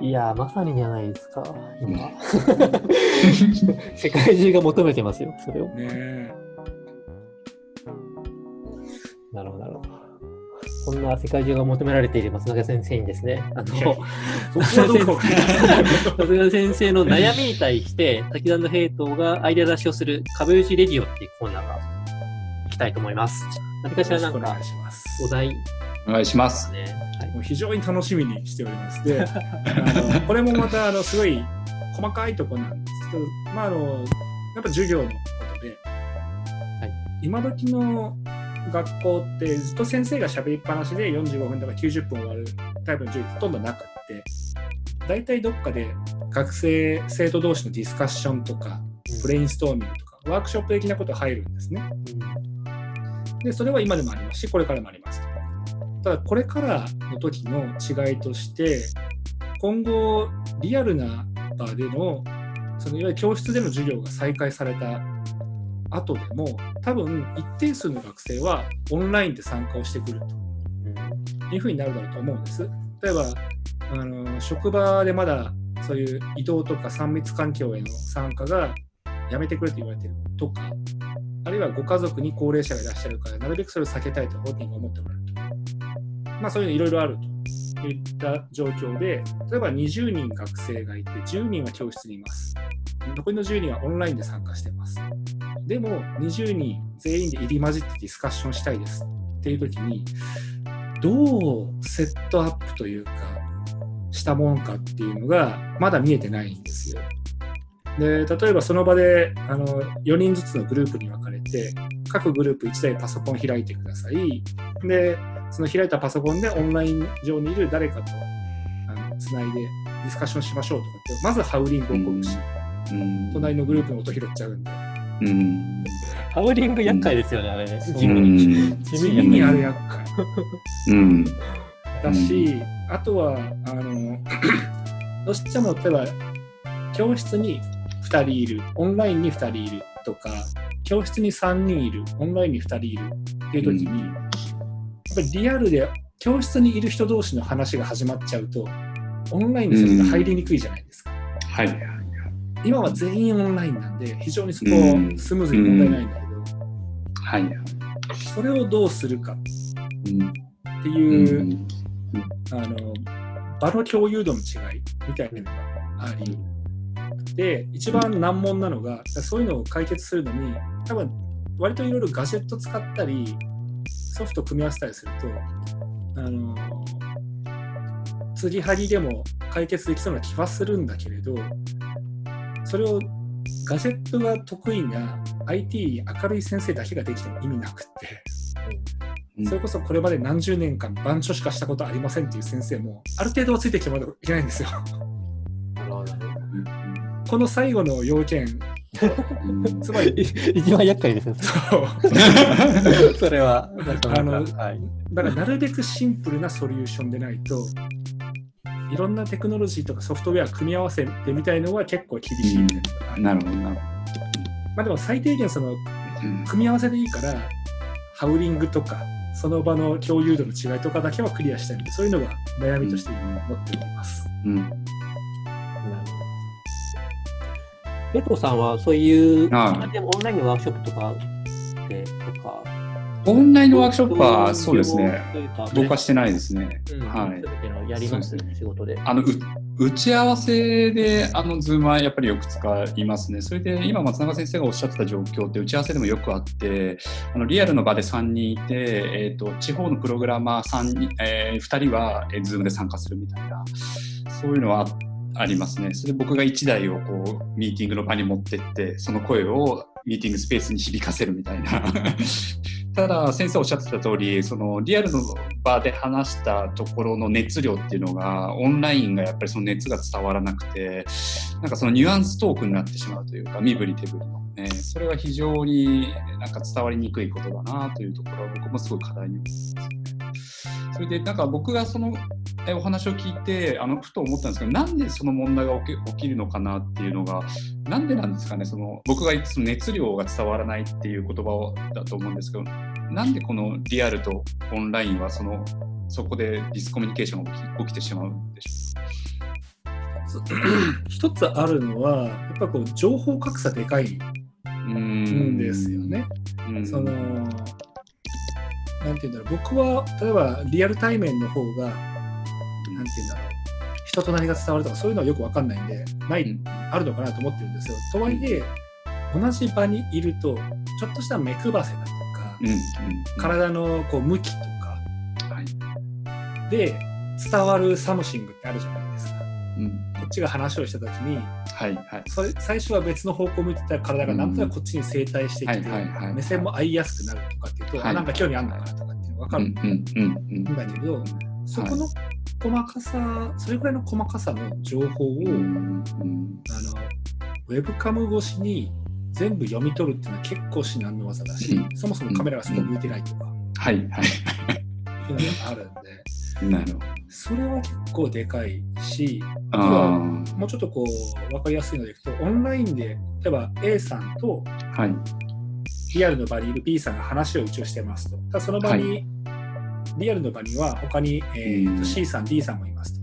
りいやーまさにじゃないですか、今。世界中が求めてますよ、それを。ねなるほど、なるほど。こんな世界中が求められている松永先生にですね、あの、松永先生の悩みに対して、滝沢の平等がアイデア出しをする壁打ちレディオっていうコーナーが行きたいと思います。何かしらなんかお願いしますお題お願いします。ね。はいもう非常に楽しみにしております。で、あのこれもまたあのすごい細かいところなんですけど、まああのやっぱ授業のことで、い今時の学校ってずっと先生が喋りっぱなしで45分とか90分終わるタイプの授業ほとんどなくって、大体どっかで学生生徒同士のディスカッションとかプレインストーミングとかワークショップ的なことが入るんですね。で、それは今でもありますし、これからもありますと。ただ、これからの時の違いとして、今後、リアルな場での、そのいわゆる教室での授業が再開された後でも、多分一定数の学生はオンラインで参加をしてくるというふうになるだろうと思うんです。例えば、あの職場でまだそういう移動とか3密環境への参加がやめてくれと言われてるとか、あるいはご家族に高齢者がいらっしゃるから、なるべくそれを避けたいと本人が思っておられると。まあそういうのいろいろあるといった状況で、例えば20人学生がいて、10人は教室にいます。残りの10人はオンラインで参加してます。でも20人全員で入り混じってディスカッションしたいですっていう時に、どうセットアップというか、したもんかっていうのがまだ見えてないんですよ。で例えばその場であの4人ずつのグループに分かれて各グループ1台パソコン開いてください。でその開いたパソコンでオンライン上にいる誰かとあのつないでディスカッションしましょうとかってまずハウリング起こるし、うん。隣のグループの音拾っちゃうんでうん。ハウリング厄介ですよね、あれね。うん。地味に。うん。地地味にある介。厄介。うん。だし、あとはあの どうしても例えば教室に2人いる。オンラインに2人いるとか教室に3人いる。オンラインに2人いるっていう時に、やっぱりリアルで教室にいる人同士の話が始まっちゃうとオンラインにそれが入りにくいじゃないですか、はいはい今は全員オンラインなんで非常にそこうん。スムーズに問題ないんだけど、はいはい。それをどうするかうんってういう、ん。あの場の共有度の違いみたいなのがありで一番難問なのがそういうのを解決するのに多分割といろいろガジェット使ったりソフト組み合わせたりするとあの継ぎはぎでも解決できそうな気はするんだけれどそれをガジェットが得意な IT 明るい先生だけができても意味なくって。それこそこれまで何十年間板書しかしたことありませんっていう先生もある程度はついてきてもらわないといけないんですよ。この最後の要件うんつまり、一番厄介ですね。そう それは。あのはい。だからなるべくシンプルなソリューションでないと、いろんなテクノロジーとかソフトウェア組み合わせてみたいのは結構厳しいみたいなのがある。なるほどなるほまあでも最低限そのど。うん組み合わせでいいから、ハウリングとか、その場の共有度の違いとかだけはクリアしたいので、そういうのが悩みとして今持っております。うんなるほどペトさんはそういう、はいオンラインのワークショップとかで、とか、オンラインのワークショップはそうですね。僕はしてないですね。うん、はいやります、ね仕事で。あのう打ち合わせで、あの、 Zoom はやっぱりよく使いますね。それで、今、松永先生がおっしゃってた状況って、打ち合わせでもよくあって、あのリアルの場で3人いて、えーと、地方のプログラマー3人、えー、2人は、えー、 Zoom で参加するみたいな、そういうのはあありますね。それ僕が1台をこう、ミーティングの場に持ってって、その声をミーティングスペースに響かせるみたいな。ただ先生おっしゃってた通りそのリアルの場で話したところの熱量っていうのがオンラインがやっぱりその熱が伝わらなくてなんかそのニュアンストークになってしまうというか身振り手振りの、ね、それは非常になんか伝わりにくいことだなというところは僕もすごい課題に思います。それでなんか僕がそのえお話を聞いてあのふと思ったんですけどなんでその問題が起き起きるのかなっていうのがなんでなんですかねその僕がその熱量が伝わらないっていう言葉をだと思うんですけどなんでこのリアルとオンラインはそのそこでディスコミュニケーションが起き起きてしまうんでしょ 一つあるのは、やっぱこう情報格差でかいんですよね。うん。そのなんていうんだろう。僕は例えばリアル対面の方がなんていうんだろう。人となりが伝わるとかそういうのはよくわかんないんでない、うん。あるのかなと思ってるんですよ。とはいえ同じ場にいるとちょっとした目配せだとか、うんうん。体のこう向きとかはい。で伝わる something ってあるじゃないですか。うん。こっちが話をした時にはいはい。それ最初は別の方向を向いてた体がなんとなくこっちに正対してきて、目線も合いやすくなるとかっていうと、はい。あなんか興味あるのかなとかっていうのが分かる。うんうんうん。うんんだけど、そこの細かさ、それぐらいの細かさの情報を、うんうん。あのウェブカム越しに全部読み取るっていうのは結構至難の技だし、うん。そもそもカメラがそこ向いてないとか、はいはい。いうのがあるんで、なるほどそれは結構でかいし、あとあはーもうちょっとこう分かりやすいのでいくと、オンラインで例えば A さんとはい。リアルの場にいる B さんが話を一応してますと。ただその場に、リアルの場には他に、えーとうん。C さん、D さんもいますと。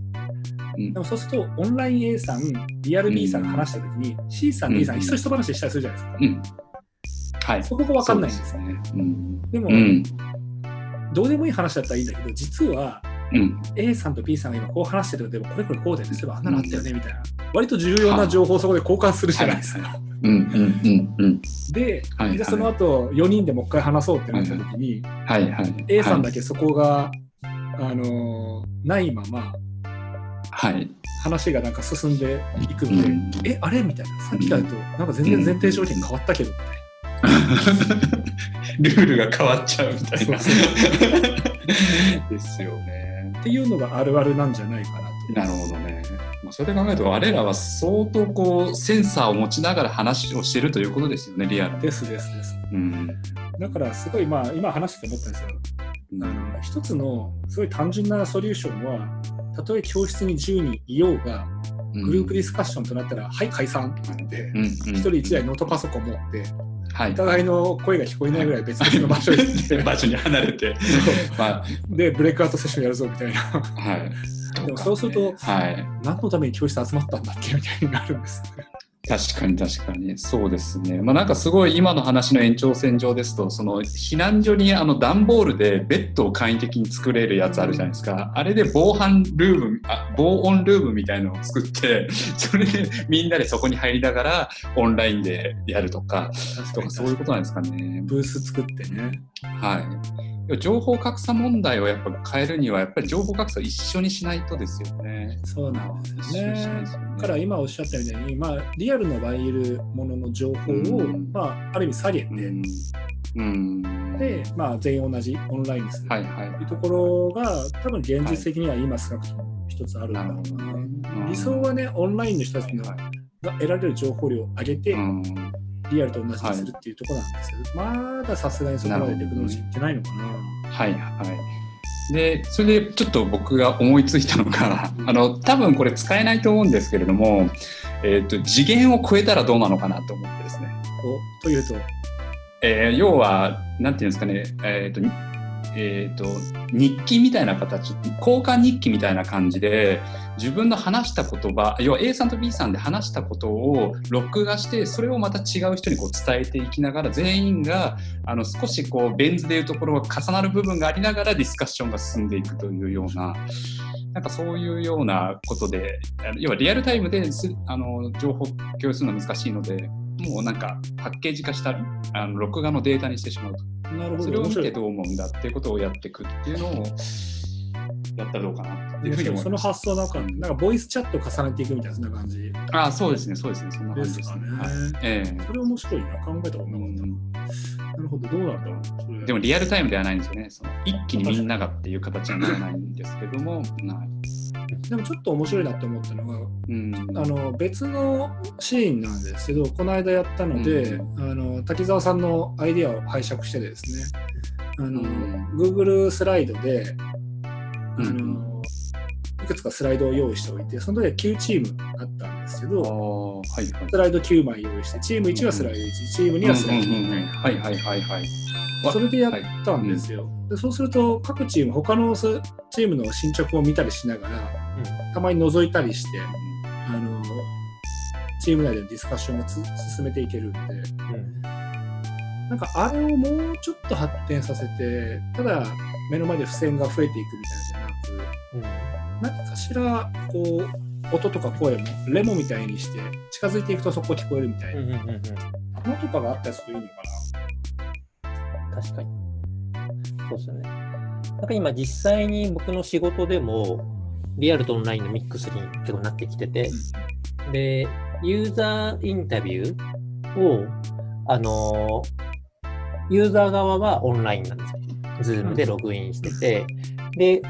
うん。でもそうすると、オンライン A さん、リアル B さんが話したときに、C さん、うん D さん、ひそひそ話したりするじゃないですか。うん。はい。そこが分かんないんですよ。ね。うん。でも、うん。どうでもいい話だったらいいんだけど、実はうん。A さんと B さんが今こう話してるでもこれこれこうで、そういえばあんなのあったよねみたいな、割と重要な情報をそこで交換するじゃないですか。うんうんうんうん。で、はいはい。じゃあその後4人でもう一回話そうってなったときに、はいはい。A さんはいだけそこが、あのーないままはい。話がなんか進んでいくので、うん。えあれ？みたいな。さっきからとなんか全然前提条件変わったけど、ルールが変わっちゃうみたいな。ですよね。っていうのがあるあるなんじゃないかなと。なるほどね。まあ、それで考えると、我らは相当こうセンサーを持ちながら話をしてるということですよね、リアルに。ですですです。うん。だからすごいまあ今話してて思ったんですよ。あの一つのすごい単純なソリューションはたとえ教室に10人いようがグループディスカッションとなったら、はい解散って言って、うん、一人一台ノートパソコン持って、はいお。互いの声が聞こえないぐらい別々の場所に 場所に離れて。まで、ブレイクアウトセッションやるぞみたいな。あ、はい。でもそうするとはい。何のために教室集まったんだっけみたいになるんです。確かに確かにそうですね。まあなんかすごい今の話の延長線上ですとその避難所にあの段ボールでベッドを簡易的に作れるやつあるじゃないですか。あれで防犯ルームあ防音ルームみたいなのを作ってそれでみんなでそこに入りながらオンラインでやるとかとかそういうことなんですかね。ブース作ってね。はい。情報格差問題をやっぱ変えるにはやっぱり情報格差を一緒にしないとですよね。そうなんですねですよね。だから今おっしゃったように、まあ、リアルの場にいるものの情報を、うんまあ、ある意味下げて、うん。うん。で、まあ、全員同じオンラインにするはいはいというところが、多分現実的には今少なくとも一つあるんだろうな。なるほどねうん理想はね、オンラインの人たちが得られる情報量を上げて、うんリアルと同じにするっていうところなんですけど、まださすがにそこまでテクノロジーいってないのかな。はいはい。で、それでちょっと僕が思いついたのが、あの、多分これ使えないと思うんですけれども、えっ、と、次元を超えたらどうなのかなと思ってですね。おというと、えー要は、なんていうんですかね、えっ、と、えー、と日記みたいな形交換日記みたいな感じで自分の話した言葉要は A さんと B さんで話したことを録画してそれをまた違う人にこう伝えていきながら全員があの少しこうベン図でいうところが重なる部分がありながらディスカッションが進んでいくというようななんかそういうようなことで要はリアルタイムですあの情報共有するのは難しいのでもうなんかパッケージ化したあの録画のデータにしてしまうと。なるほど、それを見てどう思うんだっていうことをやっていくっていうのをやったらどうかなっていうふうに思いその。発想なんか、なんかボイスチャット重ねていくみたいなそんな感じああ、そうですね、そうですね、そんな感じですね。。ねはいええそれ面白いな、考えたことなかったな。うんなるほど、どうなんだろう。でもリアルタイムではないんですよね。その一気にみんながっていう形にならないんですけども、はいでもちょっと面白いなって思ったのが、うん、あの別のシーンなんですけど、この間やったので、うあの滝沢さんのアイデアを拝借してですね、あのうん Google スライドで、あうんのいくつかスライドを用意しておいて、その時は9チームあったんですけあど、あ、はいはい。スライド9枚用意して、チーム1はスライド1、チーム2はスライド2みたいな。はいはいはいはい。わそれでやったんですよ。でそうすると、各チーム、他のスチームの進捗を見たりしながら、たまに覗いたりして、あのチーム内でのディスカッションをつ進めていけるんで、うんなんかあれをもうちょっと発展させて、ただ目の前で付箋が増えていくみたいなじゃなく、何かしらこう音とか声もレモみたいにして近づいていくとそこ聞こえるみたいうんうんなうんうんうんのとかがあったりするといいのか確かに。そうですよね。なんか今実際に僕の仕事でもリアルとオンラインのミックスに結構なってきてて、で、ユーザーインタビューを、あのユーザー側はオンラインなんですよ。 Zoom でログインしてて、で、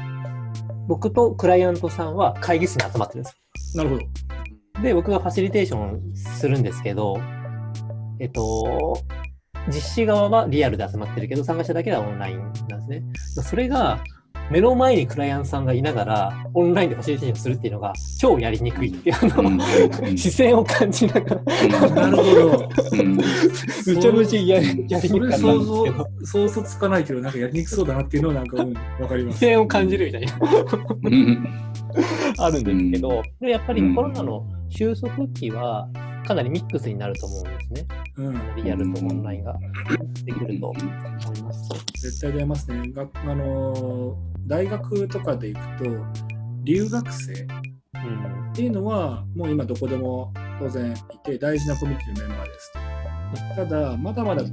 僕とクライアントさんは会議室に集まってるんです。なるほど。で、僕がファシリテーションするんですけど、えっと、実施側はリアルで集まってるけど、参加者だけはオンラインなんですね。それが、目の前にクライアントさんがいながら、オンラインでファシリテーションするっていうのが、超やりにくいっていう、あうん。う視線を感じながら、なるほど。うん。むちゃむちゃやりやりにくかったんそれ想ですけど、像想像つかないけど、なんかやりにくそうだなっていうのはなんか、うん、わかります。視線を感じるみたいな、うん。あるんですけど、でやっぱりコロナの収束期は、かなりミックスになると思うんですね。うん、リアルとオンラインができると思います。絶対出ますね。があのー大学とかで行くと、留学生っうんていうのは、もう今どこでも当然いて、大事なコミュニティのメンバーですと。ただ、まだまだこ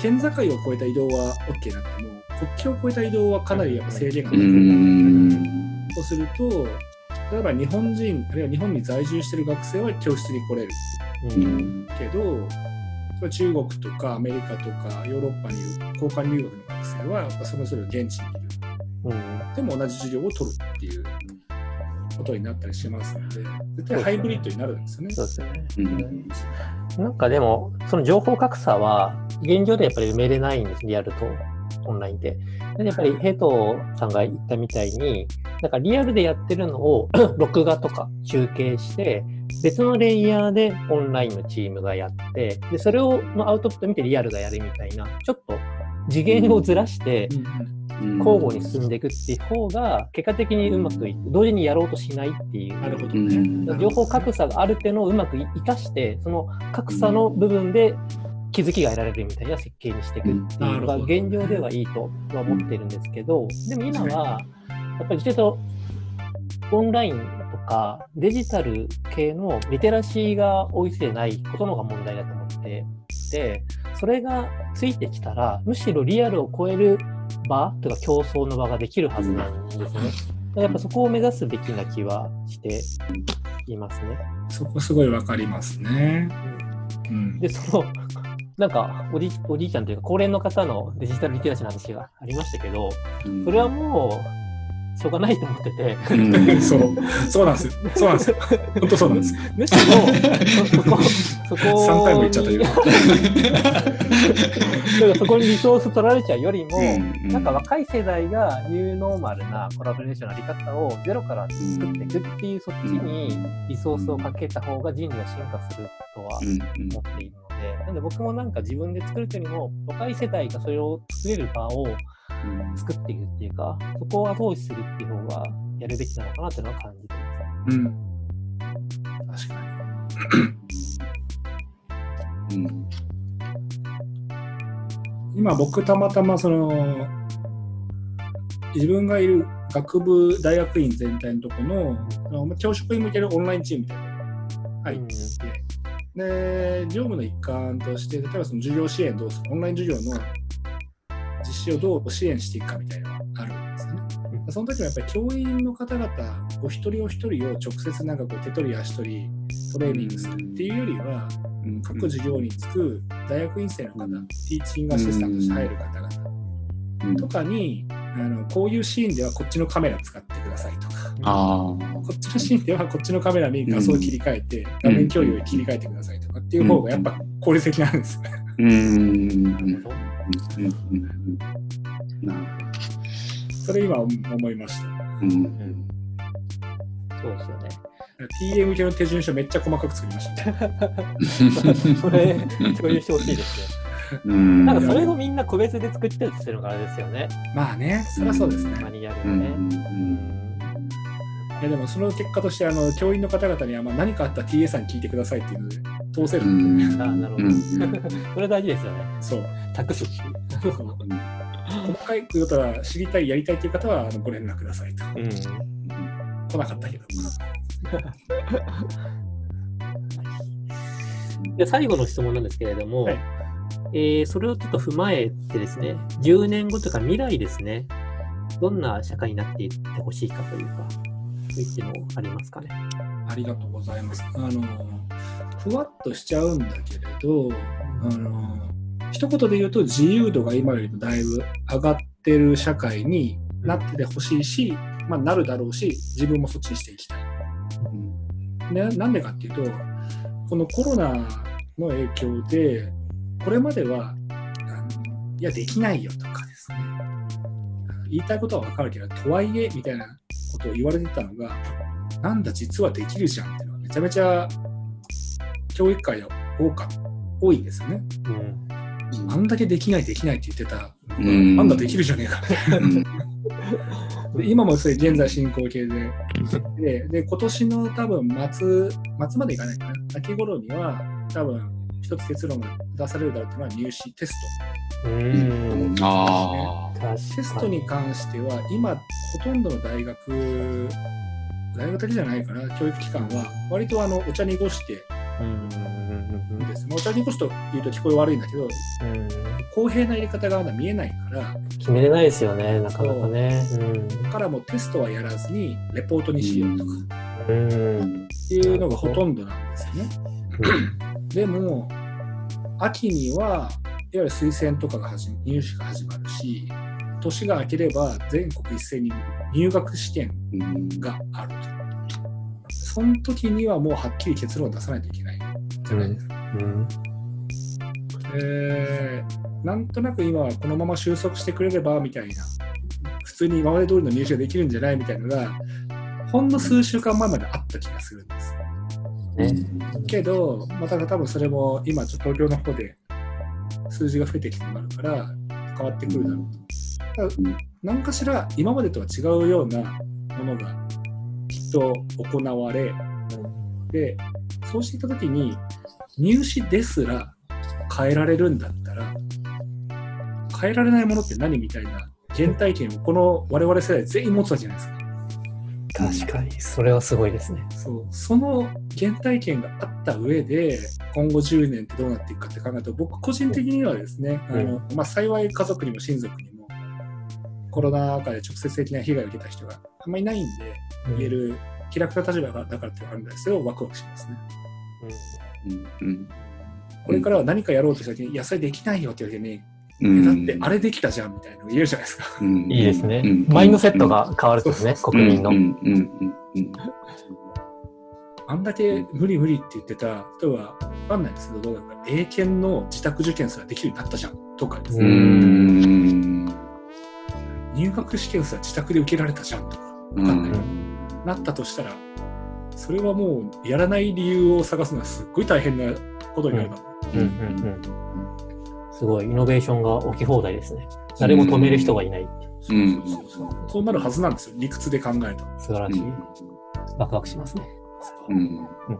県境を越えた移動は OK になっても、国境を越えた移動はかなりやっぱ制限がう出てくる。んとすると、例えば日本人、あるいは日本に在住している学生は教室に来れるううんんけど、中国とかアメリカとかヨーロッパにいる交換留学の学生は、やっぱそれぞれ現地にいる。うんでも同じ授業を取るっていうことになったりしますので、絶対ハイブリッドになるんですよね。そうですよね。うんなんかでも、その情報格差は、現状でやっぱり埋めれないんです、リアルとオンラインで。でやっぱりヘイトさんが言ったみたいに、なんかリアルでやってるのを 録画とか中継して、別のレイヤーでオンラインのチームがやって、でそれをのアウトプット見てリアルがやるみたいな、ちょっと次元をずらして、交互に進んでいくっていう方が、結果的にうまくいく、同時にやろうとしないっていう。なるほどね。うん情報格差があるっていうのをうまく生かして、その格差の部分で気づきが得られるみたいな設計にしていくっていうのが現状ではいいとは思ってるんですけど、でも今は、やっぱりちょっとオンラインとかデジタル系のリテラシーが追いついてないことの方が問題だと思っていて、それがついてきたら、むしろリアルを超える場というか競争の場ができるはずなんですね。だからやっぱそこを目指すべきな気はしていますね。そこすごいわかりますね。うんで、その、なんかおじおじいちゃんというか高齢の方のデジタルリテラシーの話がありましたけど、それはもうしょうがないと思ってて、うん。そう、そうなんですよ。そうなんですよ。本当そうなんですよ。むしろ、そそこ、そこ3回も言っちゃったよ。だからそこにリソース取られちゃうよりも、うんなんか若い世代がニューノーマルなコラボレーションのあり方をゼロから作っていくっていう、そっちにリソースをかけた方が人類は進化するとはうんうん。思っているので、なんで僕もなんか自分で作るというよりも、若い世代がそれを作れる場を作っていくっていうか、そこを後押しするっていう方がやるべきなのかなっていうのは感じてます。うん。確かに。うん今僕たまたまその自分がいる学部大学院全体のとこのあの教職に向けるオンラインチームみたいなのが入って、で業務の一環として例えばその授業支援どうするオンライン授業の実施をどう支援していくかみたいなのがあるんですよね。その時はやっぱり教員の方々お一人お一人を直接なんかこう手取り足取りトレーニングするっていうよりはうん各授業に就く大学院生の方、ティーチングアシスタントとして入る方々うん。とかに、あのこういうシーンではこっちのカメラ使ってくださいとか、あこっちのシーンではこっちのカメラに画像を切り替えて、画面共有を切り替えてくださいとかっていう方がやっぱ効率的なんですよね。あうんうんなるほど。うんうんうんなるそれ今思いました。うんそうですよね。向けの手順書めっちゃ細かく作りました。それ、共有してほしいですね。うんなんかそれをみんな個別で作ってるっていうのがあれですよね。まあね、そりゃそうですね。マニュアルうん。いやでもその結果としてあの教員の方々にはまあ何かあったら TA さんに聞いてくださいっていうので通せるうんで、んあなるほど。うんそれ大事ですよね。そう。託す。細かいことが知りたい、やりたいという方はあのご連絡くださいと。うん。来なかったけど。で最後の質問なんですけれども、はいえーそれをちょっと踏まえてですね、10年後とか未来ですね、どんな社会になっていってほしいかというか、そういったのありますかね。ありがとうございます。あの、ふわっとしちゃうんだけれど、あの、一言で言うと自由度が今よりもだいぶ上がってる社会になっててほしいし、まあ、なるだろうし、自分もそっちにしていきたい。ね、なんでかっていうと、このコロナの影響で、これまでは、あのいや、できないよとかですね、言いたいことはわかるけど、とはいえみたいなことを言われてたのが、なんだ、実はできるじゃんっていうのがめちゃめちゃ教育界で多か多いんですよね。うん。あんだけできない、できないって言ってたうん。なんだ、できるじゃねえか で今もそれ現在進行形で。でで今年の多分末末までいかないかな。秋頃には多分一つ結論が出されるだろうっていうのは入試テスうん。あテストに関しては今ほとんどの大学大学だけじゃないかな教育機関は割とあのお茶濁してです。ねお茶濁すと言うと聞こえ悪いんだけどうん。公平な入れ方がまだ見えないから。決めれないですよね、なかなかね。だからもうテストはやらずにレポートにしようとか。っていうのがほとんどなんですよね。でも、秋にはいわゆる推薦とかが始ま入試が始まるし、年が明ければ全国一斉に入学試験ーがあると。その時にはもうはっきり結論を出さないといけないじゃないですか。うん。えーなんとなく今はこのまま収束してくれればみたいな、普通に今まで通りの入試ができるんじゃないみたいなのが、ほんの数週間前まであった気がするんです。ね。けど、まあ、ただ多分それも今ちょっと東京の方で数字が増えてきてるから変わってくるだろうと。何かしら今までとは違うようなものがきっと行われ、で、そうしていったときに入試ですら変えられるんだったら、変えられないものって何みたいな原体験をこの我々世代全員持つわけじゃないですか。確かに、それはすごいですね。そう。その原体験があった上で今後10年ってどうなっていくかって考えると僕個人的にはですね、あのまあ、幸い家族にも親族にもコロナ禍で直接的な被害を受けた人があんまりいないんで言える気楽な立場だからっていうのがあるんですけどワクワクしますね。うん。うん。これからは何かやろうとした時に、いや、それできないよって言われてね、うんだってあれできたじゃんみたいなの言えるじゃないですか。うん。いいですね。うん。マインドセットが変わるんですね、うん。国民の。う。ん。うん。うん。うん。あんだけ無理無理って言ってた人は分かんないですけど、どうだか英検の自宅受験すらできるようになったじゃんとかですうね、ん。入学試験すら自宅で受けられたじゃんとか、うん。分かんない。なったとしたら、それはもうやらない理由を探すのはすっごい大変なことになるな。うん。うん。うんすごい、イノベーションが起き放題ですね。誰も止める人がいない。そうなるはずなんですよ、理屈で考えたら。素晴らしい。ワクワクしますね。うんあり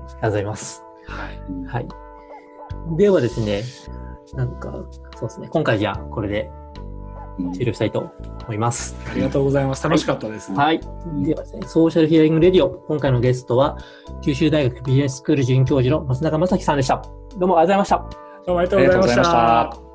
がとうございます。はい。はい。ではですね、なんか、そうですね、今回じゃあこれで終了したいと思います。ありがとうございます。楽しかったです。はい。ではですね、ソーシャルヒアリングレディオ、今回のゲストは、九州大学ビジネススクール准教授の松永正樹さんでした。どうもありがとうございました。どうもありがとうございましありがとうございまたした。